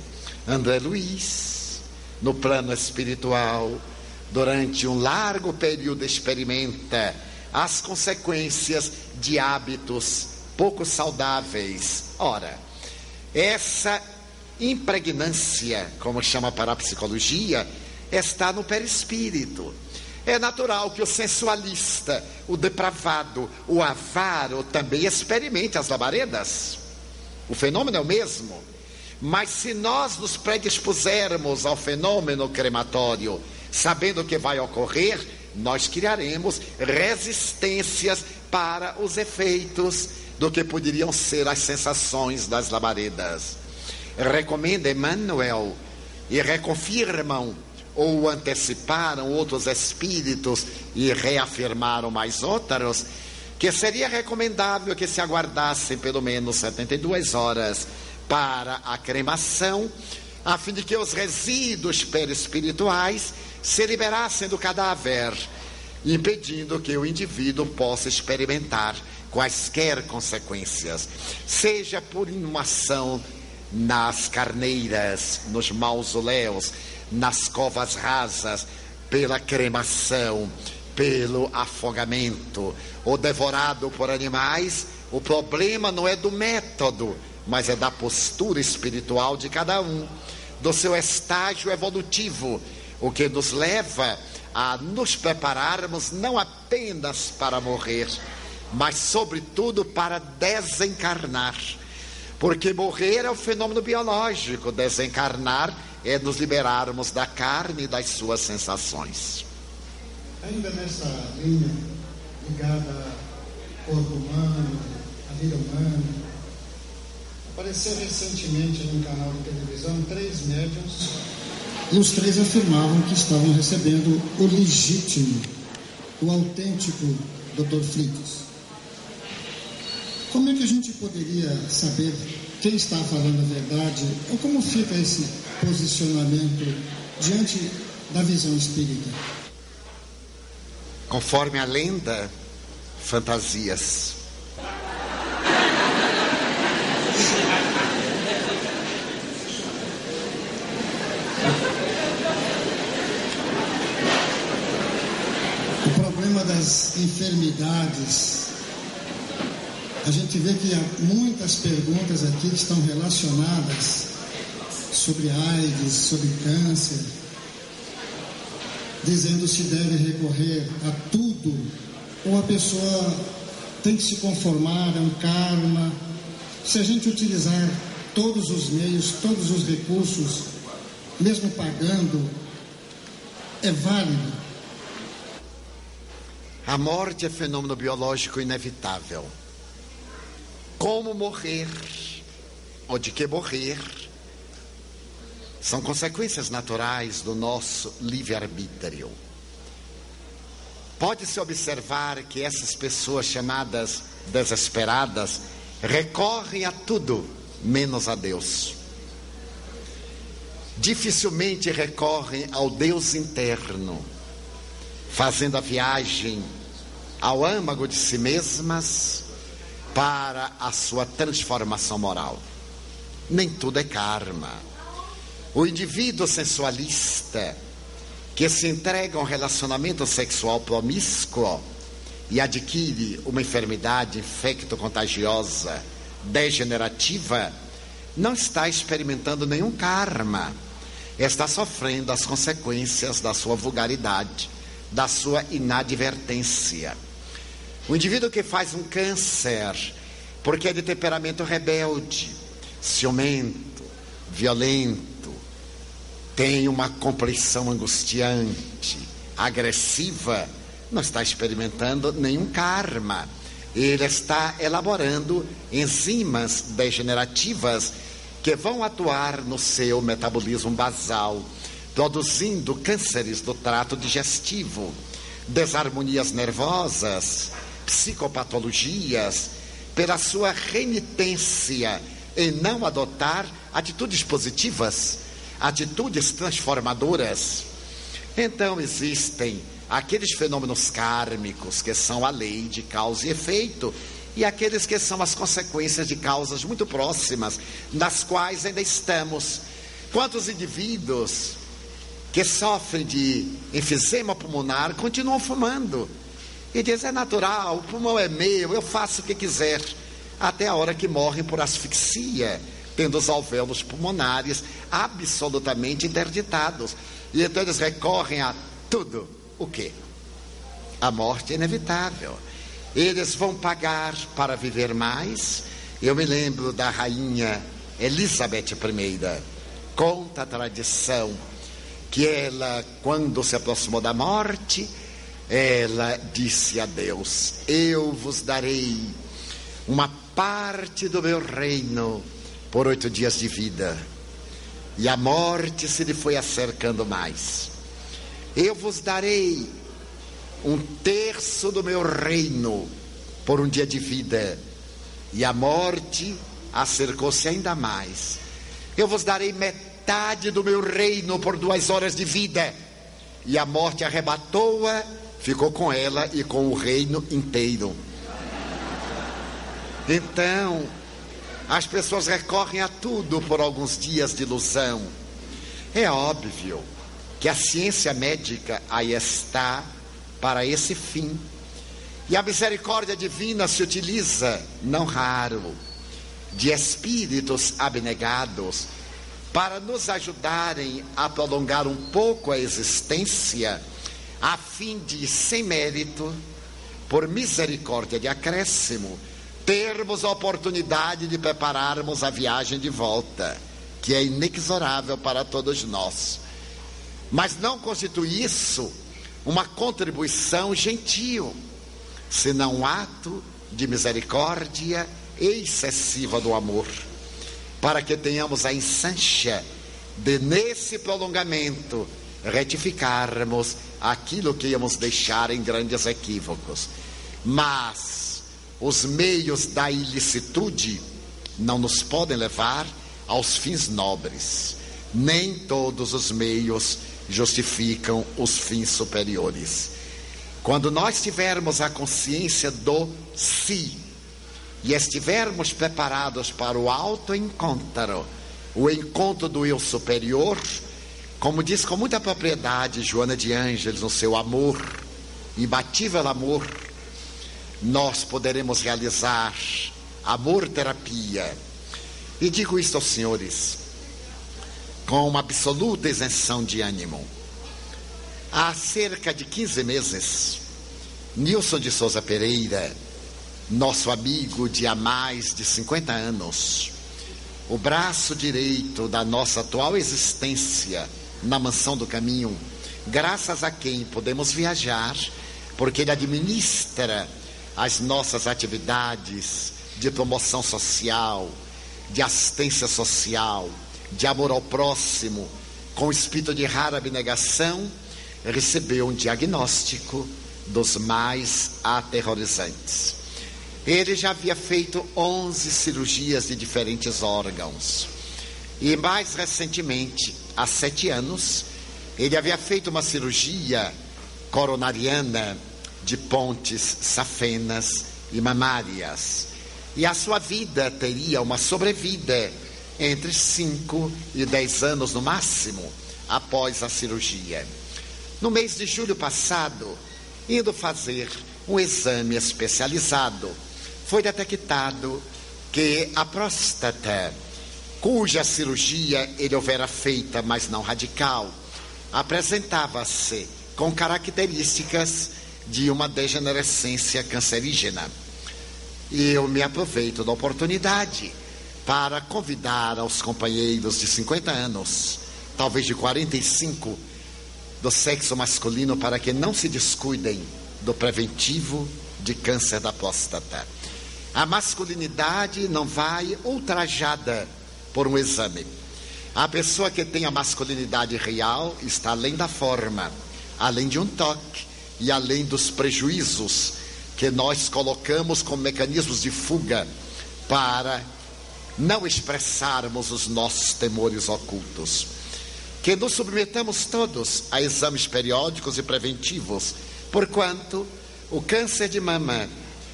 André Luiz, no plano espiritual, durante um largo período experimenta as consequências de hábitos pouco saudáveis. Ora, essa impregnância, como chama a parapsicologia, está no perispírito. É natural que o sensualista, o depravado, o avaro também experimente as labaredas. O fenômeno é o mesmo. Mas se nós nos predispusermos ao fenômeno crematório, sabendo o que vai ocorrer, nós criaremos resistências para os efeitos do que poderiam ser as sensações das labaredas. Recomenda Emmanuel e reconfirmam ou anteciparam outros espíritos e reafirmaram mais outros, que seria recomendável que se aguardassem pelo menos 72 horas para a cremação, a fim de que os resíduos perispirituais se liberassem do cadáver, impedindo que o indivíduo possa experimentar quaisquer consequências, seja por inumação nas carneiras, nos mausoléus, nas covas rasas, pela cremação, pelo afogamento, ou devorado por animais, o problema não é do método, mas é da postura espiritual de cada um, do seu estágio evolutivo, o que nos leva a nos prepararmos não apenas para morrer, mas, sobretudo, para desencarnar. Porque morrer é o fenômeno biológico, desencarnar é nos liberarmos da carne e das suas sensações. Ainda nessa linha ligada ao corpo humano, à vida humana, apareceu recentemente num canal de televisão três médiums e os três afirmavam que estavam recebendo o legítimo, o autêntico Dr. Flitos. Como é que a gente poderia saber quem está falando a verdade ou como fica esse posicionamento diante da visão espírita? Conforme a lenda, fantasias. O problema das enfermidades a gente vê que há muitas perguntas aqui que estão relacionadas sobre AIDS, sobre câncer, dizendo se deve recorrer a tudo ou a pessoa tem que se conformar, é um karma. Se a gente utilizar todos os meios, todos os recursos, mesmo pagando, é válido. A morte é fenômeno biológico inevitável como morrer ou de que morrer são consequências naturais do nosso livre-arbítrio. Pode-se observar que essas pessoas chamadas desesperadas recorrem a tudo menos a Deus. Dificilmente recorrem ao Deus interno, fazendo a viagem ao âmago de si mesmas para a sua transformação moral. Nem tudo é karma. O indivíduo sensualista que se entrega a um relacionamento sexual promíscuo e adquire uma enfermidade infecto-contagiosa degenerativa não está experimentando nenhum karma, está sofrendo as consequências da sua vulgaridade, da sua inadvertência. O indivíduo que faz um câncer, porque é de temperamento rebelde, ciumento, violento, tem uma compleição angustiante, agressiva, não está experimentando nenhum karma. Ele está elaborando enzimas degenerativas que vão atuar no seu metabolismo basal, produzindo cânceres do trato digestivo, desarmonias nervosas, psicopatologias, pela sua renitência em não adotar atitudes positivas, atitudes transformadoras. Então existem aqueles fenômenos kármicos que são a lei de causa e efeito e aqueles que são as consequências de causas muito próximas, nas quais ainda estamos. Quantos indivíduos que sofrem de enfisema pulmonar continuam fumando? E dizem, é natural, o pulmão é meu, eu faço o que quiser. Até a hora que morrem por asfixia, tendo os alvéolos pulmonares absolutamente interditados. E então eles recorrem a tudo. O quê? A morte é inevitável. Eles vão pagar para viver mais. Eu me lembro da rainha Elizabeth I. Conta a tradição que ela, quando se aproximou da morte, ela disse a Deus: Eu vos darei uma parte do meu reino por oito dias de vida. E a morte se lhe foi acercando mais. Eu vos darei um terço do meu reino por um dia de vida, e a morte acercou-se ainda mais. Eu vos darei metade do meu reino por duas horas de vida, e a morte arrebatou-a, ficou com ela e com o reino inteiro. Então, as pessoas recorrem a tudo por alguns dias de ilusão. É óbvio que a ciência médica aí está para esse fim. E a misericórdia divina se utiliza, não raro, de espíritos abnegados para nos ajudarem a prolongar um pouco a existência, a fim de, sem mérito, por misericórdia de acréscimo, termos a oportunidade de prepararmos a viagem de volta, que é inexorável para todos nós. Mas não constitui isso uma contribuição gentil, senão um ato de misericórdia excessiva do amor, para que tenhamos a ensancha de, nesse prolongamento, retificarmos aquilo que íamos deixar em grandes equívocos. Mas os meios da ilicitude não nos podem levar aos fins nobres. Nem todos os meios justificam os fins superiores. Quando nós tivermos a consciência do si e estivermos preparados para o alto encontro, o encontro do eu superior, como diz com muita propriedade Joana de Ângeles no seu amor, imbatível amor, nós poderemos realizar amor terapia. E digo isto aos senhores, com uma absoluta isenção de ânimo. Há cerca de 15 meses, Nilson de Souza Pereira, nosso amigo de há mais de 50 anos, o braço direito da nossa atual existência na Mansão do Caminho, graças a quem podemos viajar, porque ele administra as nossas atividades de promoção social, de assistência social, de amor ao próximo, com espírito de rara abnegação, recebeu um diagnóstico dos mais aterrorizantes. Ele já havia feito 11 cirurgias de diferentes órgãos. E mais recentemente, há sete anos, ele havia feito uma cirurgia coronariana de pontes safenas e mamárias. E a sua vida teria uma sobrevida entre 5 e 10 anos no máximo após a cirurgia. No mês de julho passado, indo fazer um exame especializado, foi detectado que a próstata, cuja cirurgia ele houvera feita, mas não radical, apresentava-se com características de uma degenerescência cancerígena. E eu me aproveito da oportunidade para convidar aos companheiros de 50 anos, talvez de 45, do sexo masculino para que não se descuidem do preventivo de câncer da próstata. A masculinidade não vai ultrajada por um exame. A pessoa que tem a masculinidade real está além da forma, além de um toque e além dos prejuízos que nós colocamos como mecanismos de fuga para não expressarmos os nossos temores ocultos. Que nos submetamos todos a exames periódicos e preventivos, porquanto o câncer de mama,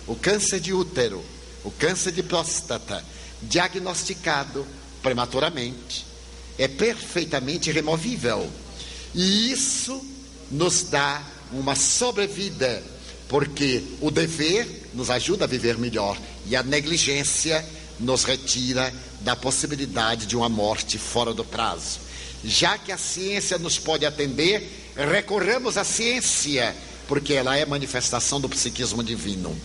o câncer de útero, o câncer de próstata, diagnosticado prematuramente, é perfeitamente removível. E isso nos dá uma sobrevida, porque o dever nos ajuda a viver melhor e a negligência nos retira da possibilidade de uma morte fora do prazo. Já que a ciência nos pode atender, recorremos à ciência, porque ela é manifestação do psiquismo divino.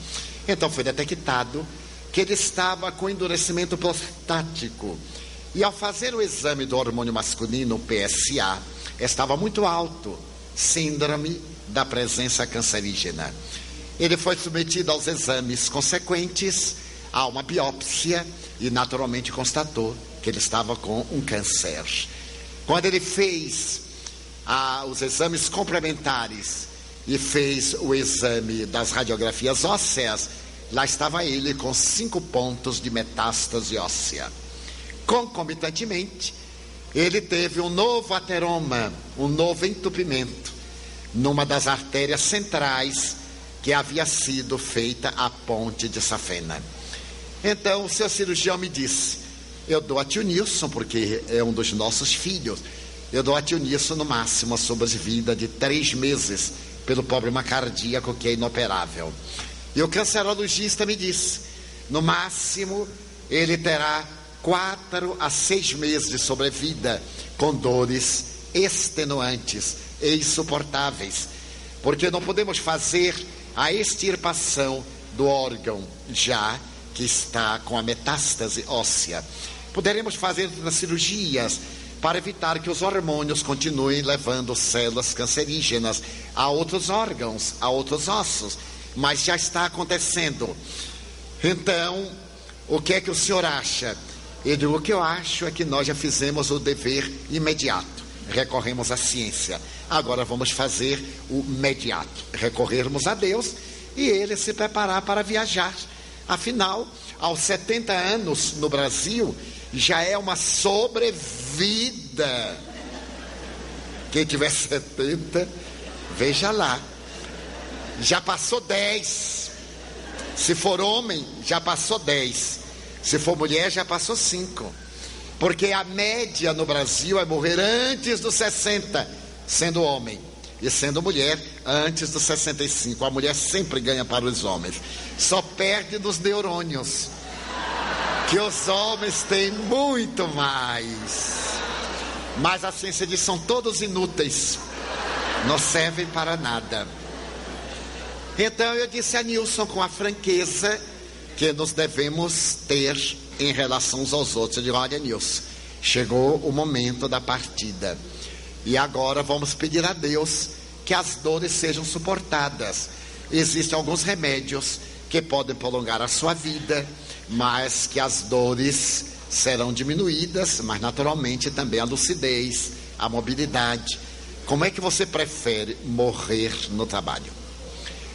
Então foi detectado que ele estava com endurecimento prostático e ao fazer o exame do hormônio masculino, PSA, estava muito alto, síndrome da presença cancerígena. Ele foi submetido aos exames consequentes, a uma biópsia e naturalmente constatou que ele estava com um câncer. Quando ele fez ah, os exames complementares e fez o exame das radiografias ósseas, lá estava ele com cinco pontos de metástase óssea. Concomitantemente, ele teve um novo ateroma, um novo entupimento, numa das artérias centrais que havia sido feita a ponte de Safena. Então, o seu cirurgião me disse: Eu dou a tio Nilson, porque é um dos nossos filhos, eu dou a tio Nilson no máximo a sobrevida de três meses pelo problema cardíaco que é inoperável. E o cancerologista me disse: no máximo ele terá quatro a seis meses de sobrevida com dores extenuantes e insuportáveis, porque não podemos fazer a extirpação do órgão já que está com a metástase óssea. Poderemos fazer as cirurgias para evitar que os hormônios continuem levando células cancerígenas a outros órgãos, a outros ossos, mas já está acontecendo. Então, o que é que o senhor acha? Eu digo, o que eu acho é que nós já fizemos o dever imediato, recorremos à ciência. Agora vamos fazer o imediato, recorrermos a Deus e ele se preparar para viajar. Afinal, aos 70 anos no Brasil, já é uma sobrevida. Quem tiver 70, veja lá. Já passou 10. Se for homem, já passou 10. Se for mulher, já passou cinco. Porque a média no Brasil é morrer antes dos 60, sendo homem. E sendo mulher, antes dos 65. A mulher sempre ganha para os homens. Só perde nos neurônios. Que os homens têm muito mais. Mas a ciência diz são todos inúteis. Não servem para nada. Então eu disse a Nilson com a franqueza que nos devemos ter em relação aos outros. Eu digo, olha, Nilson, chegou o momento da partida. E agora vamos pedir a Deus que as dores sejam suportadas. Existem alguns remédios que podem prolongar a sua vida, mas que as dores serão diminuídas, mas naturalmente também a lucidez, a mobilidade. Como é que você prefere morrer no trabalho?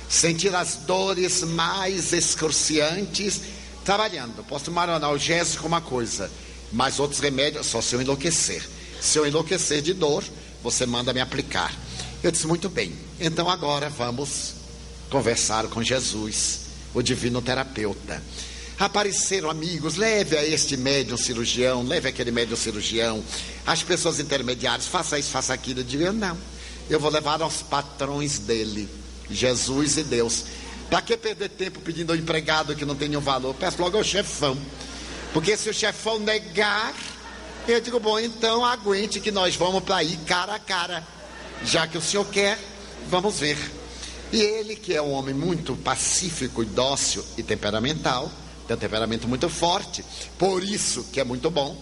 Sentir as dores mais excruciantes trabalhando. Posso tomar um analgésico, uma coisa, mas outros remédios só se eu enlouquecer. Se eu enlouquecer de dor, você manda me aplicar. Eu disse, muito bem, então agora vamos conversar com Jesus, o divino terapeuta. Apareceram amigos, leve a este médium cirurgião, leve aquele médium cirurgião, as pessoas intermediárias, faça isso, faça aquilo. Eu digo, não, eu vou levar aos patrões dele. Jesus e Deus. Para que perder tempo pedindo ao empregado que não tem nenhum valor? Peço logo ao chefão. Porque se o chefão negar, eu digo, bom, então aguente que nós vamos para aí cara a cara. Já que o senhor quer, vamos ver. E ele, que é um homem muito pacífico dócil e temperamental, tem um temperamento muito forte, por isso que é muito bom,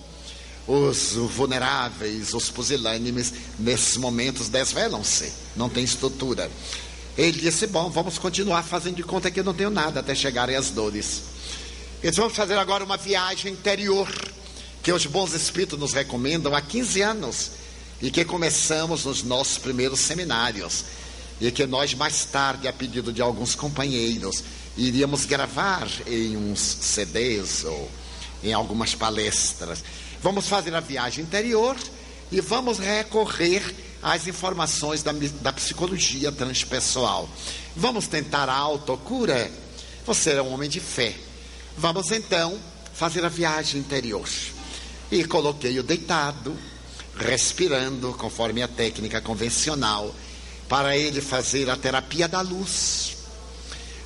os vulneráveis, os pusilânimes, nesses momentos desvelam-se, não tem estrutura. Ele disse: Bom, vamos continuar fazendo de conta que eu não tenho nada até chegarem as dores. Eles vamos fazer agora uma viagem interior, que os bons espíritos nos recomendam há 15 anos e que começamos nos nossos primeiros seminários. E que nós, mais tarde, a pedido de alguns companheiros, iríamos gravar em uns CDs ou em algumas palestras. Vamos fazer a viagem interior e vamos recorrer às informações da, da psicologia transpessoal. Vamos tentar a autocura? Você é um homem de fé. Vamos então fazer a viagem interior. E coloquei-o deitado, respirando, conforme a técnica convencional, para ele fazer a terapia da luz.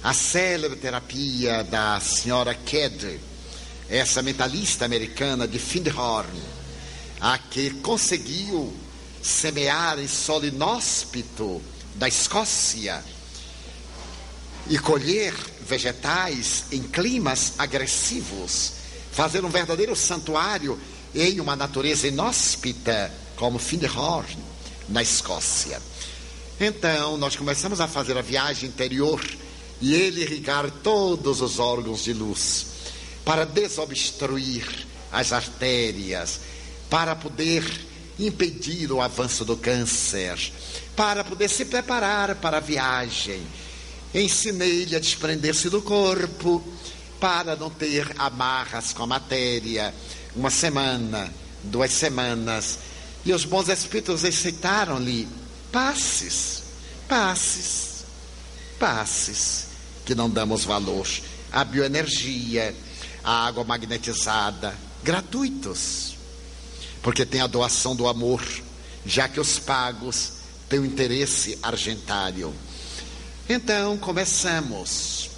A célebre terapia da senhora Kedr, essa mentalista americana de Findhorn, a que conseguiu semear em solo inóspito da Escócia e colher vegetais em climas agressivos, fazer um verdadeiro santuário em uma natureza inóspita, como Findhorn, na Escócia. Então, nós começamos a fazer a viagem interior e ele irrigar todos os órgãos de luz para desobstruir as artérias, para poder impedir o avanço do câncer, para poder se preparar para a viagem. Ensinei-lhe a desprender-se do corpo, para não ter amarras com a matéria. Uma semana, duas semanas. E os bons espíritos aceitaram-lhe passes, passes, passes, que não damos valor. A bioenergia, a água magnetizada, gratuitos, porque tem a doação do amor, já que os pagos têm o interesse argentário. Então, começamos.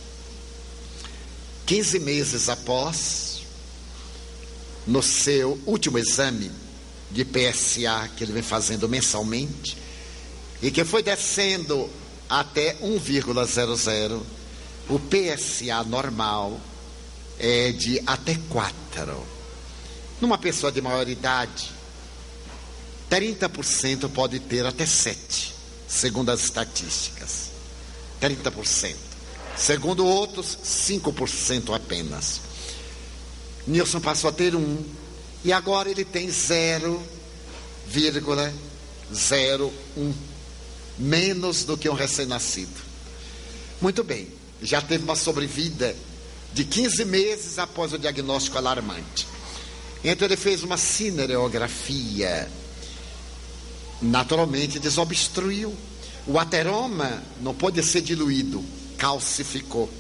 15 meses após, no seu último exame de PSA que ele vem fazendo mensalmente, e que foi descendo até 1,00, o PSA normal é de até 4. Numa pessoa de maior idade, 30% pode ter até 7, segundo as estatísticas. 30%. Segundo outros, 5% apenas. Nilson passou a ter um, e agora ele tem 0,01, menos do que um recém-nascido. Muito bem, já teve uma sobrevida de 15 meses após o diagnóstico alarmante. Então ele fez uma cinereografia. Naturalmente desobstruiu. O ateroma não pôde ser diluído, calcificou.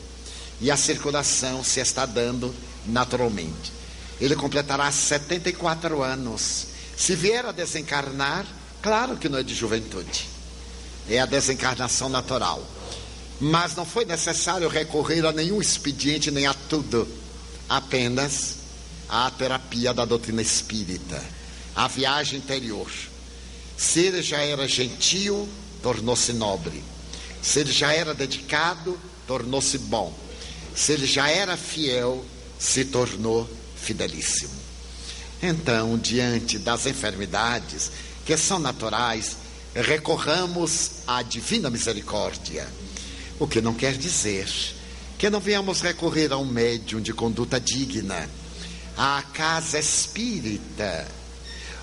E a circulação se está dando naturalmente. Ele completará 74 anos. Se vier a desencarnar, claro que não é de juventude. É a desencarnação natural mas não foi necessário recorrer a nenhum expediente nem a tudo, apenas a terapia da doutrina espírita, a viagem interior. Se ele já era gentil, tornou-se nobre. Se ele já era dedicado, tornou-se bom. Se ele já era fiel, se tornou fidelíssimo. Então, diante das enfermidades que são naturais, recorramos à divina misericórdia o que não quer dizer que não venhamos recorrer a um médium de conduta digna, à casa espírita,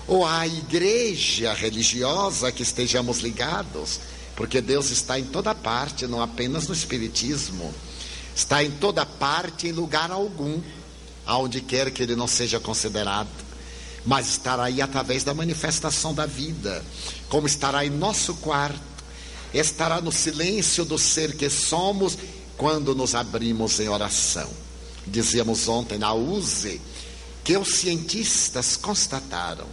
ou à igreja religiosa que estejamos ligados, porque Deus está em toda parte, não apenas no Espiritismo, está em toda parte, em lugar algum, aonde quer que ele não seja considerado, mas estará aí através da manifestação da vida, como estará em nosso quarto. Estará no silêncio do ser que somos quando nos abrimos em oração. Dizíamos ontem na USE que os cientistas constataram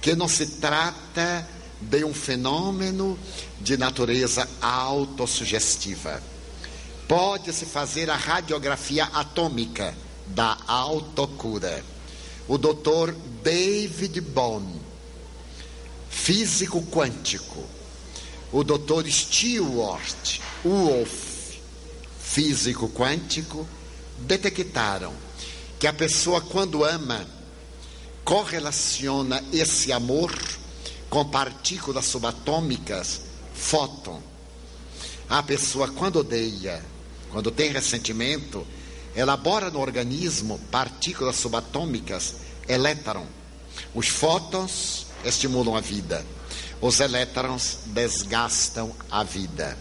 que não se trata de um fenômeno de natureza autossugestiva. Pode-se fazer a radiografia atômica da autocura. O doutor David Bohm, físico quântico, o Dr. Stewart Wolf, físico quântico, detectaram que a pessoa, quando ama, correlaciona esse amor com partículas subatômicas, fóton. A pessoa, quando odeia, quando tem ressentimento, elabora no organismo partículas subatômicas, elétron. Os fótons estimulam a vida, os elétrons desgastam a vida.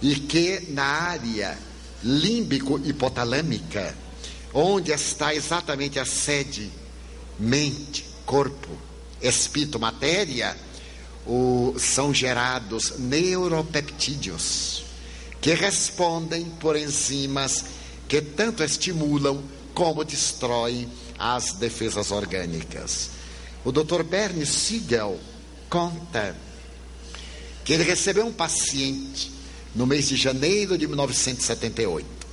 E que na área límbico-hipotalâmica, onde está exatamente a sede mente, corpo, espírito, matéria, o, são gerados neuropeptídeos que respondem por enzimas que tanto estimulam como destroem as defesas orgânicas. O Dr. Bernie Siegel conta que ele recebeu um paciente no mês de janeiro de 1978.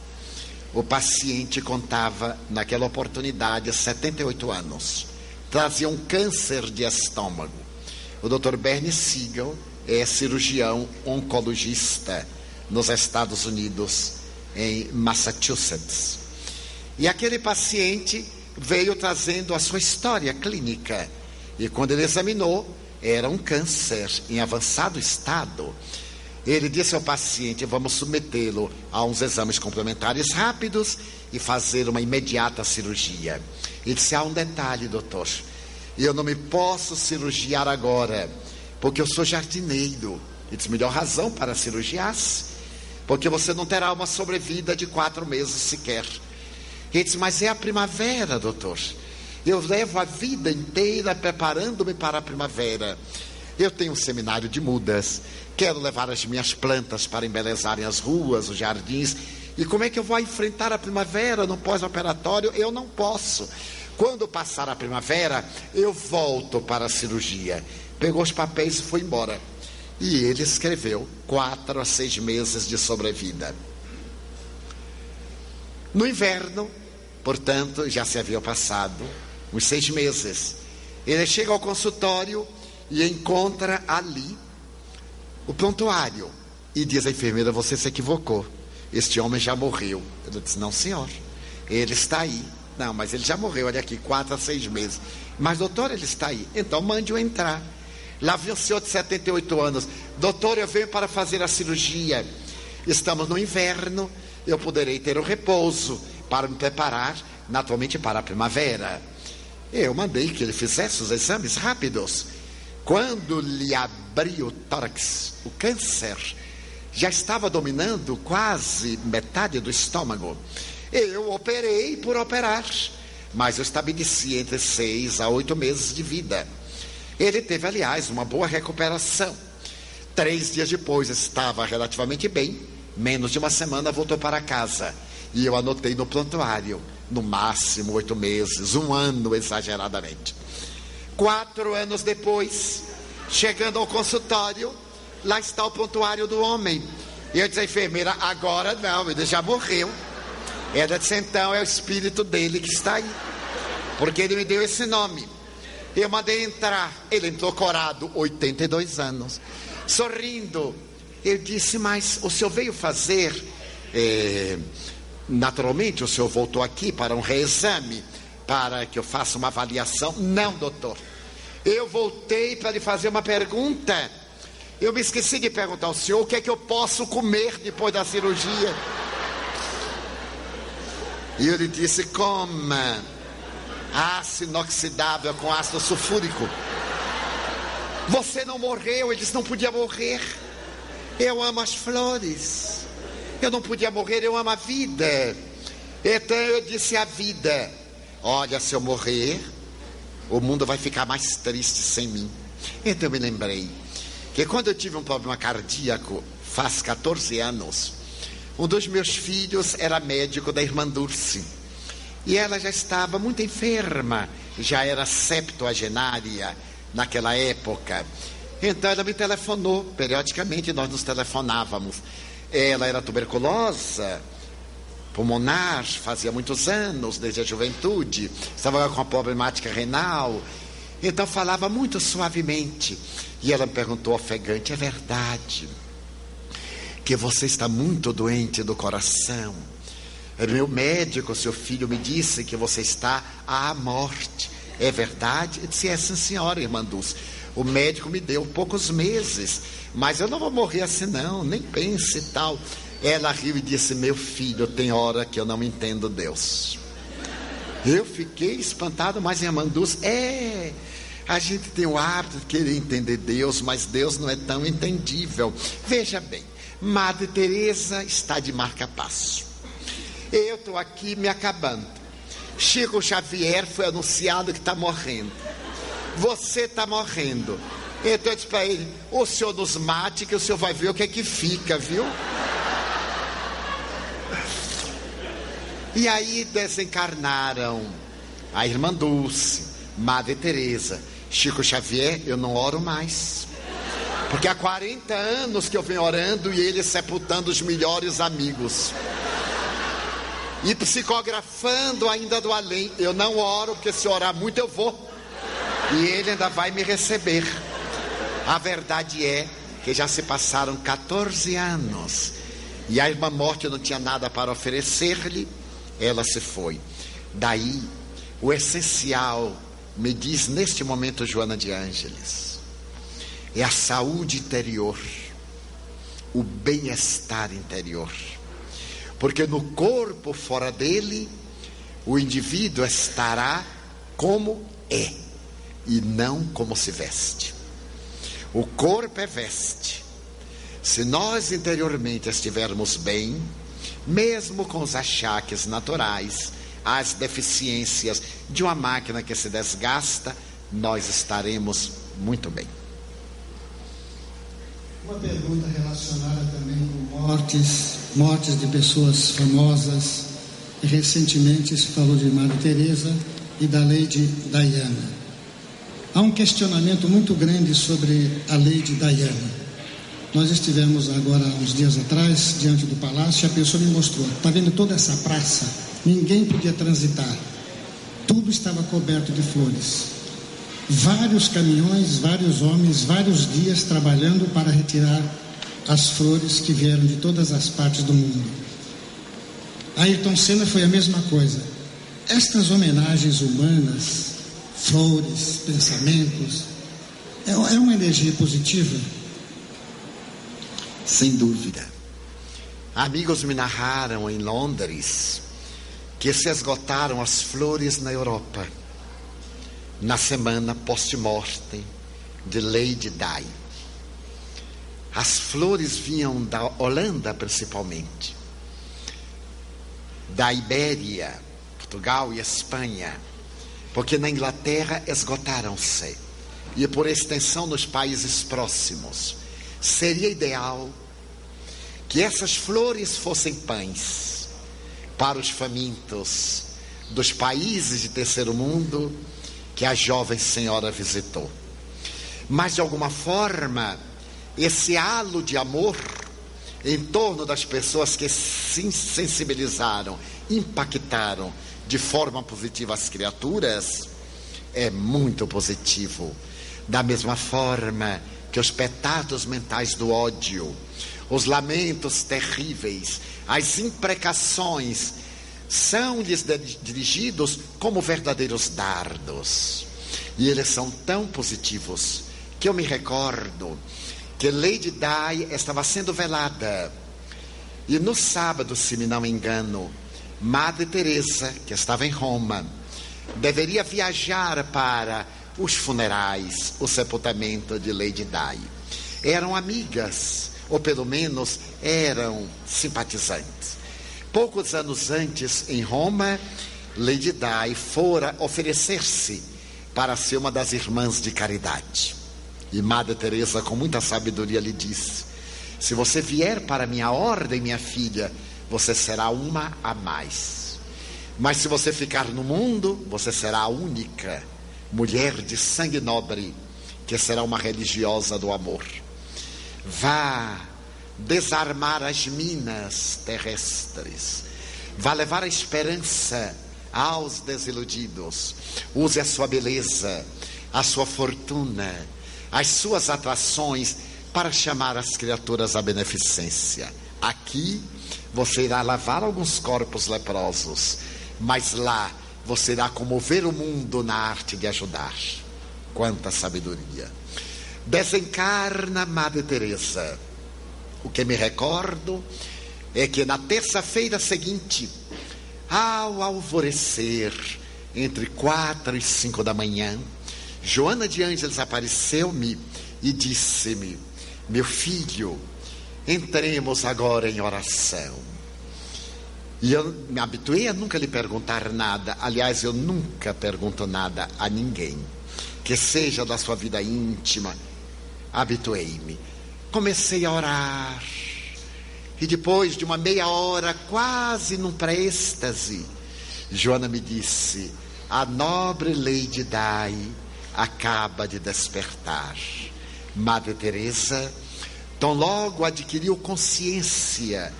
O paciente contava, naquela oportunidade, 78 anos. Trazia um câncer de estômago. O Dr. Bernie Siegel é cirurgião oncologista nos Estados Unidos, em Massachusetts. E aquele paciente veio trazendo a sua história clínica. E quando ele examinou, era um câncer em avançado estado. Ele disse ao paciente: vamos submetê-lo a uns exames complementares rápidos e fazer uma imediata cirurgia. Ele disse: há um detalhe, doutor. Eu não me posso cirurgiar agora, porque eu sou jardineiro. Ele disse: melhor razão para cirurgiar-se, porque você não terá uma sobrevida de quatro meses sequer. Ele disse: mas é a primavera, doutor. Eu levo a vida inteira preparando-me para a primavera. Eu tenho um seminário de mudas. Quero levar as minhas plantas para embelezarem as ruas, os jardins. E como é que eu vou enfrentar a primavera no pós-operatório? Eu não posso. Quando passar a primavera, eu volto para a cirurgia. Pegou os papéis e foi embora. E ele escreveu quatro a seis meses de sobrevida. No inverno, portanto, já se havia passado uns seis meses. Ele chega ao consultório e encontra ali o prontuário e diz à enfermeira: Você se equivocou. Este homem já morreu. Ela disse: Não, senhor. Ele está aí. Não, mas ele já morreu, olha aqui, quatro a seis meses. Mas, doutor, ele está aí. Então, mande-o entrar. Lá vem o senhor de 78 anos. Doutor, eu venho para fazer a cirurgia. Estamos no inverno. Eu poderei ter o repouso para me preparar, naturalmente, para a primavera. Eu mandei que ele fizesse os exames rápidos. Quando lhe abriu o tórax, o câncer já estava dominando quase metade do estômago. Eu operei por operar, mas eu estabeleci entre seis a oito meses de vida. Ele teve, aliás, uma boa recuperação. Três dias depois estava relativamente bem, menos de uma semana voltou para casa. E eu anotei no prontuário, no máximo oito meses, um ano exageradamente. Quatro anos depois, chegando ao consultório, lá está o prontuário do homem. E eu disse à enfermeira: agora não, ele já morreu. Ela disse: então é o espírito dele que está aí, porque ele me deu esse nome. Eu mandei entrar. Ele entrou corado, 82 anos, sorrindo. Eu disse: mas o senhor veio fazer. Eh, naturalmente, o senhor voltou aqui para um reexame, para que eu faça uma avaliação. Não, doutor. Eu voltei para lhe fazer uma pergunta. Eu me esqueci de perguntar ao senhor o que é que eu posso comer depois da cirurgia. E ele disse: coma aço inoxidável com ácido sulfúrico. Você não morreu, ele disse: não podia morrer. Eu amo as flores. Eu não podia morrer, eu amo a vida. Então eu disse à vida: Olha, se eu morrer, o mundo vai ficar mais triste sem mim. Então me lembrei que quando eu tive um problema cardíaco, faz 14 anos, um dos meus filhos era médico da irmã Dulce. E ela já estava muito enferma, já era septuagenária naquela época. Então ela me telefonou, periodicamente nós nos telefonávamos. Ela era tuberculosa, pulmonar, fazia muitos anos, desde a juventude, estava com uma problemática renal, então falava muito suavemente. E ela me perguntou, ofegante, é verdade que você está muito doente do coração? Meu médico, seu filho, me disse que você está à morte. É verdade? Eu disse: É, sim, senhora, irmã Dulce. O médico me deu poucos meses, mas eu não vou morrer assim, não, nem pense e tal. Ela riu e disse: Meu filho, tem hora que eu não entendo Deus. Eu fiquei espantado, mas irmã Dulce, é. A gente tem o hábito de querer entender Deus, mas Deus não é tão entendível. Veja bem, Madre Teresa está de marca-passo. Eu estou aqui me acabando. Chico Xavier foi anunciado que está morrendo. Você está morrendo. Então eu disse para ele: o senhor nos mate, que o senhor vai ver o que é que fica, viu? E aí desencarnaram a irmã Dulce, Madre Teresa, Chico Xavier, eu não oro mais. Porque há 40 anos que eu venho orando e ele sepultando os melhores amigos. E psicografando ainda do além. Eu não oro, porque se orar muito eu vou. E ele ainda vai me receber. A verdade é que já se passaram 14 anos. E a irmã Morte não tinha nada para oferecer-lhe ela se foi. Daí, o essencial, me diz neste momento Joana de Ângeles, é a saúde interior, o bem-estar interior. Porque no corpo fora dele, o indivíduo estará como é e não como se veste. O corpo é veste. Se nós interiormente estivermos bem, mesmo com os achaques naturais, as deficiências de uma máquina que se desgasta, nós estaremos muito bem. Uma pergunta relacionada também com mortes, mortes de pessoas famosas. Recentemente se falou de Madre Teresa e da lei de Diana. Há um questionamento muito grande sobre a lei de Diana. Nós estivemos agora, uns dias atrás, diante do palácio, e a pessoa me mostrou: está vendo toda essa praça? Ninguém podia transitar. Tudo estava coberto de flores. Vários caminhões, vários homens, vários dias trabalhando para retirar as flores que vieram de todas as partes do mundo. Ayrton Senna foi a mesma coisa. Estas homenagens humanas, flores, pensamentos, é, é uma energia positiva sem dúvida. Amigos me narraram em Londres que se esgotaram as flores na Europa na semana post-mortem de Lady Di. As flores vinham da Holanda principalmente, da Ibéria, Portugal e Espanha, porque na Inglaterra esgotaram-se e por extensão nos países próximos. Seria ideal que essas flores fossem pães para os famintos dos países de terceiro mundo que a jovem senhora visitou. Mas de alguma forma, esse halo de amor em torno das pessoas que se sensibilizaram, impactaram de forma positiva as criaturas, é muito positivo. Da mesma forma que os petardos mentais do ódio, os lamentos terríveis, as imprecações, são-lhes dirigidos como verdadeiros dardos. E eles são tão positivos que eu me recordo que Lady Di estava sendo velada. E no sábado, se me não engano, Madre Teresa, que estava em Roma, deveria viajar para os funerais, o sepultamento de Lady Di. Eram amigas, ou pelo menos eram simpatizantes. Poucos anos antes, em Roma, Lady Di fora oferecer-se para ser uma das irmãs de caridade. E Madre Teresa, com muita sabedoria, lhe disse: Se você vier para minha ordem, minha filha, você será uma a mais. Mas se você ficar no mundo, você será a única mulher de sangue nobre, que será uma religiosa do amor. Vá desarmar as minas terrestres, vá levar a esperança aos desiludidos. Use a sua beleza, a sua fortuna, as suas atrações para chamar as criaturas à beneficência. Aqui você irá lavar alguns corpos leprosos, mas lá você irá comover o mundo na arte de ajudar. Quanta sabedoria! Desencarna Madre Teresa. O que me recordo é que na terça-feira seguinte, ao alvorecer, entre quatro e cinco da manhã, Joana de Ângeles apareceu-me e disse-me: Meu filho, entremos agora em oração. E eu me habituei a nunca lhe perguntar nada. Aliás, eu nunca pergunto nada a ninguém, que seja da sua vida íntima. Habituei-me. Comecei a orar. E depois de uma meia hora, quase num pré-êxtase, Joana me disse: A nobre Lady Dai acaba de despertar. Madre Teresa, tão logo adquiriu consciência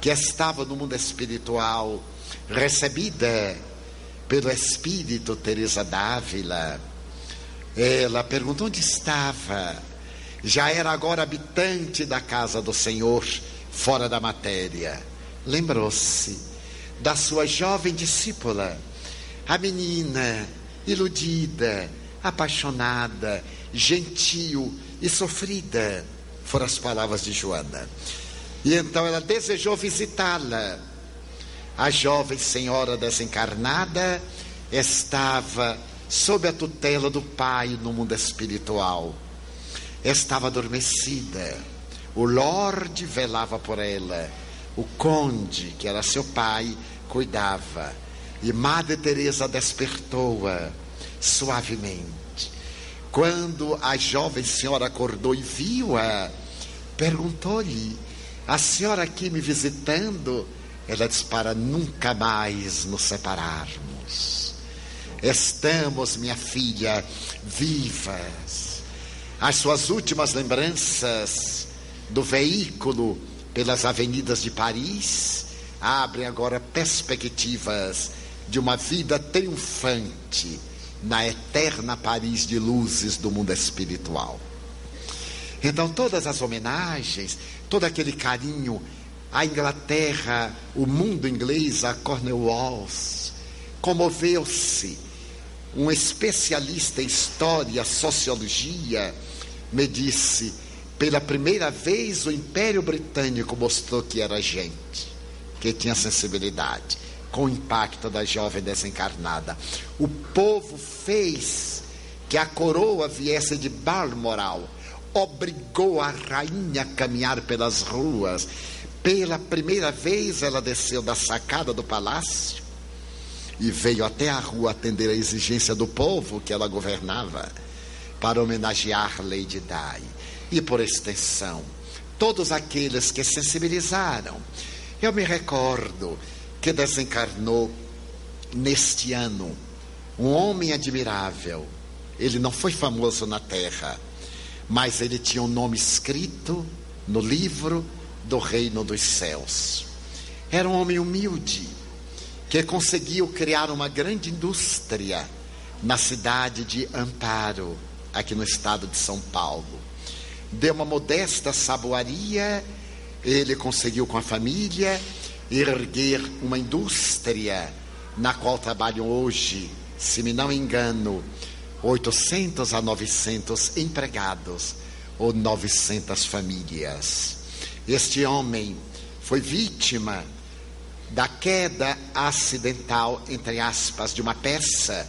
que estava no mundo espiritual, recebida pelo Espírito Teresa d'Ávila. Ela perguntou onde estava. Já era agora habitante da casa do Senhor, fora da matéria. Lembrou-se da sua jovem discípula, a menina iludida, apaixonada, gentil e sofrida, foram as palavras de Joana. E então ela desejou visitá-la. A jovem senhora desencarnada estava sob a tutela do pai no mundo espiritual. Estava adormecida. O Lorde velava por ela. O conde, que era seu pai, cuidava. E Madre Teresa despertou-a suavemente. Quando a jovem senhora acordou e viu-a, perguntou-lhe: A senhora aqui me visitando? Ela disse: Para nunca mais nos separarmos. Estamos, minha filha, vivas. As suas últimas lembranças do veículo pelas avenidas de Paris abrem agora perspectivas de uma vida triunfante na eterna Paris de luzes do mundo espiritual. Então, todas as homenagens, todo aquele carinho à Inglaterra, o mundo inglês, a Cornwall, comoveu-se. Um especialista em história, sociologia, me disse: pela primeira vez o Império Britânico mostrou que era gente, que tinha sensibilidade com o impacto da jovem desencarnada. O povo fez que a coroa viesse de Balmoral, obrigou a rainha a caminhar pelas ruas. Pela primeira vez ela desceu da sacada do palácio e veio até a rua atender a exigência do povo que ela governava para homenagear Lady Di. E por extensão, todos aqueles que sensibilizaram. Eu me recordo que desencarnou neste ano. Um homem admirável. Ele não foi famoso na terra, mas ele tinha um nome escrito no livro do reino dos céus. Era um homem humilde que conseguiu criar uma grande indústria na cidade de Amparo, aqui no estado de São Paulo. Deu uma modesta saboaria, ele conseguiu com a família erguer uma indústria na qual trabalham hoje, se me não engano, 800 a 900 empregados ou 900 famílias. Este homem foi vítima da queda acidental, entre aspas, de uma peça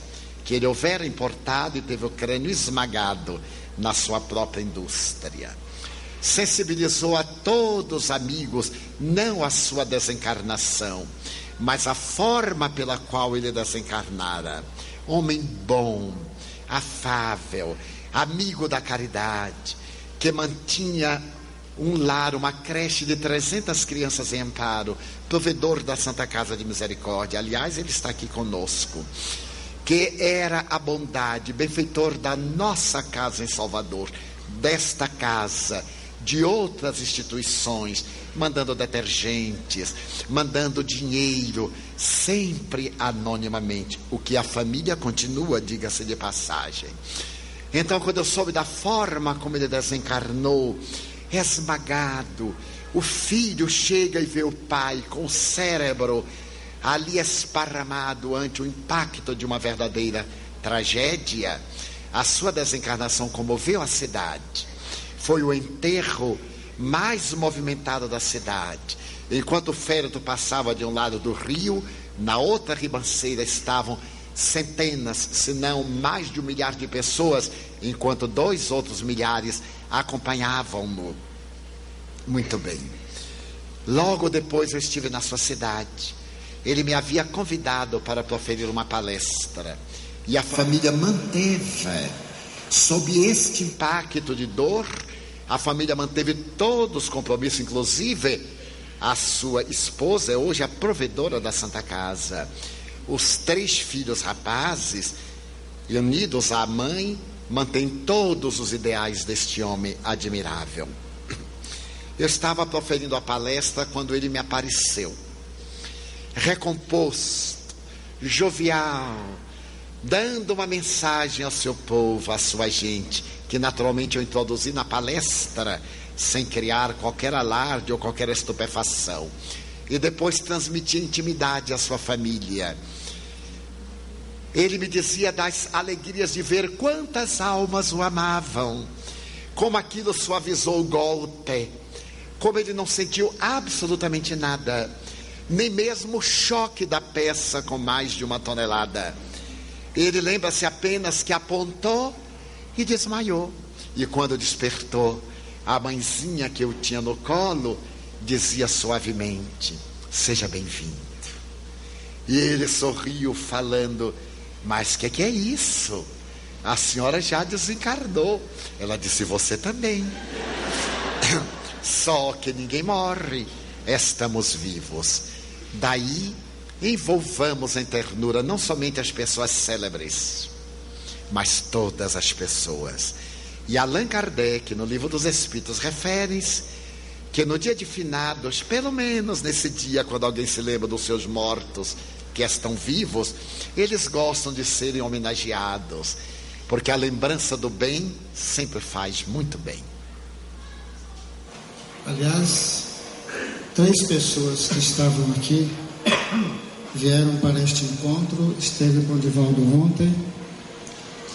que ele houvera importado e teve o crânio esmagado na sua própria indústria sensibilizou a todos os amigos, não a sua desencarnação, mas a forma pela qual ele desencarnara. Homem bom, afável, amigo da caridade, que mantinha um lar, uma creche de 300 crianças em amparo, provedor da Santa Casa de Misericórdia. Aliás, ele está aqui conosco. Que era a bondade, benfeitor da nossa casa em Salvador, desta casa de outras instituições, mandando detergentes, mandando dinheiro, sempre anonimamente, o que a família continua, diga-se de passagem. Então, quando eu soube da forma como ele desencarnou, esmagado, o filho chega e vê o pai com o cérebro ali esparramado ante o impacto de uma verdadeira tragédia, a sua desencarnação comoveu a cidade. Foi o enterro mais movimentado da cidade. Enquanto o féretro passava de um lado do rio, na outra ribanceira estavam centenas, se não mais de um milhar de pessoas, enquanto dois outros milhares acompanhavam-no. Muito bem. Logo depois eu estive na sua cidade. Ele me havia convidado para proferir uma palestra. E a família manteve, sob este impacto de dor, a família manteve todos os compromissos, inclusive a sua esposa é hoje a provedora da Santa Casa. Os três filhos rapazes, unidos à mãe, mantêm todos os ideais deste homem admirável. Eu estava proferindo a palestra quando ele me apareceu. Recomposto, jovial, dando uma mensagem ao seu povo, à sua gente, que naturalmente eu introduzi na palestra, sem criar qualquer alarde ou qualquer estupefação. E depois transmitia intimidade à sua família. Ele me dizia das alegrias de ver quantas almas o amavam, como aquilo suavizou o golpe, como ele não sentiu absolutamente nada, nem mesmo o choque da peça com mais de uma tonelada. Ele lembra-se apenas que apontou e desmaiou. E quando despertou, a mãezinha que eu tinha no colo dizia suavemente: Seja bem-vindo. E ele sorriu, falando: Mas o que, que é isso? A senhora já desencarnou. Ela disse: Você também. Só que ninguém morre, estamos vivos. Daí envolvamos em ternura não somente as pessoas célebres, mas todas as pessoas. E Allan Kardec, no livro dos Espíritos, refere-se que no dia de finados, pelo menos nesse dia, quando alguém se lembra dos seus mortos que estão vivos, eles gostam de serem homenageados, porque a lembrança do bem sempre faz muito bem. Aliás, três pessoas que estavam aqui vieram para este encontro, esteve com o Divaldo ontem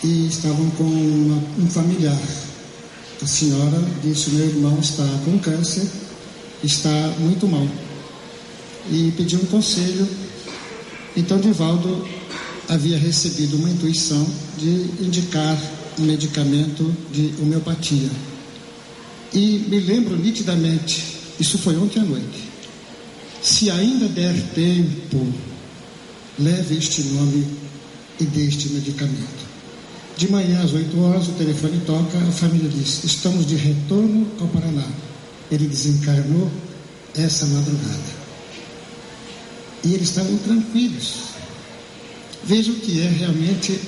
e estavam com uma, um familiar. A senhora disse: Meu irmão está com câncer, está muito mal. E pediu um conselho. Então, Divaldo havia recebido uma intuição de indicar um medicamento de homeopatia. E me lembro nitidamente, isso foi ontem à noite. Se ainda der tempo, leve este nome e dê este medicamento. De manhã, às 8 horas, o telefone toca, a família diz: Estamos de retorno ao Paraná. Ele desencarnou essa madrugada. E eles estavam tranquilos. Vejam que é realmente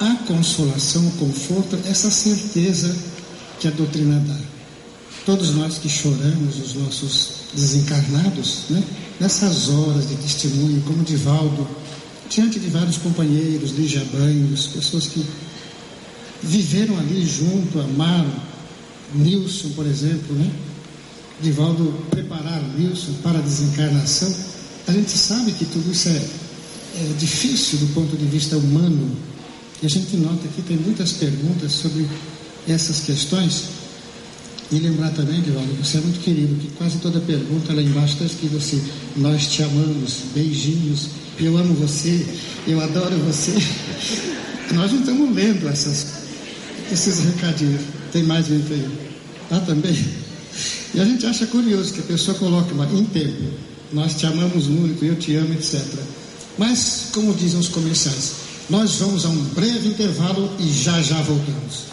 a consolação, o conforto, essa certeza que a doutrina dá. Todos nós que choramos, os nossos desencarnados, né? nessas horas de testemunho, como Divaldo diante de vários companheiros, Lígia Banhos, pessoas que viveram ali junto, amaram. Nilson, por exemplo, né? Divaldo preparar Nilson para a desencarnação. A gente sabe que tudo isso é, é difícil do ponto de vista humano. E a gente nota que tem muitas perguntas sobre essas questões. E lembrar também, Divaldo, que você é muito querido, que quase toda pergunta lá embaixo está escrito assim: Nós te amamos, beijinhos, eu amo você, eu adoro você. Nós não estamos lendo essas, esses recadinhos. Tem mais gente aí? Ah, também? E a gente acha curioso que a pessoa coloque uma, em tempo. Nós te amamos muito, eu te amo, etc. Mas, como dizem os comerciais, nós vamos a um breve intervalo e já já voltamos.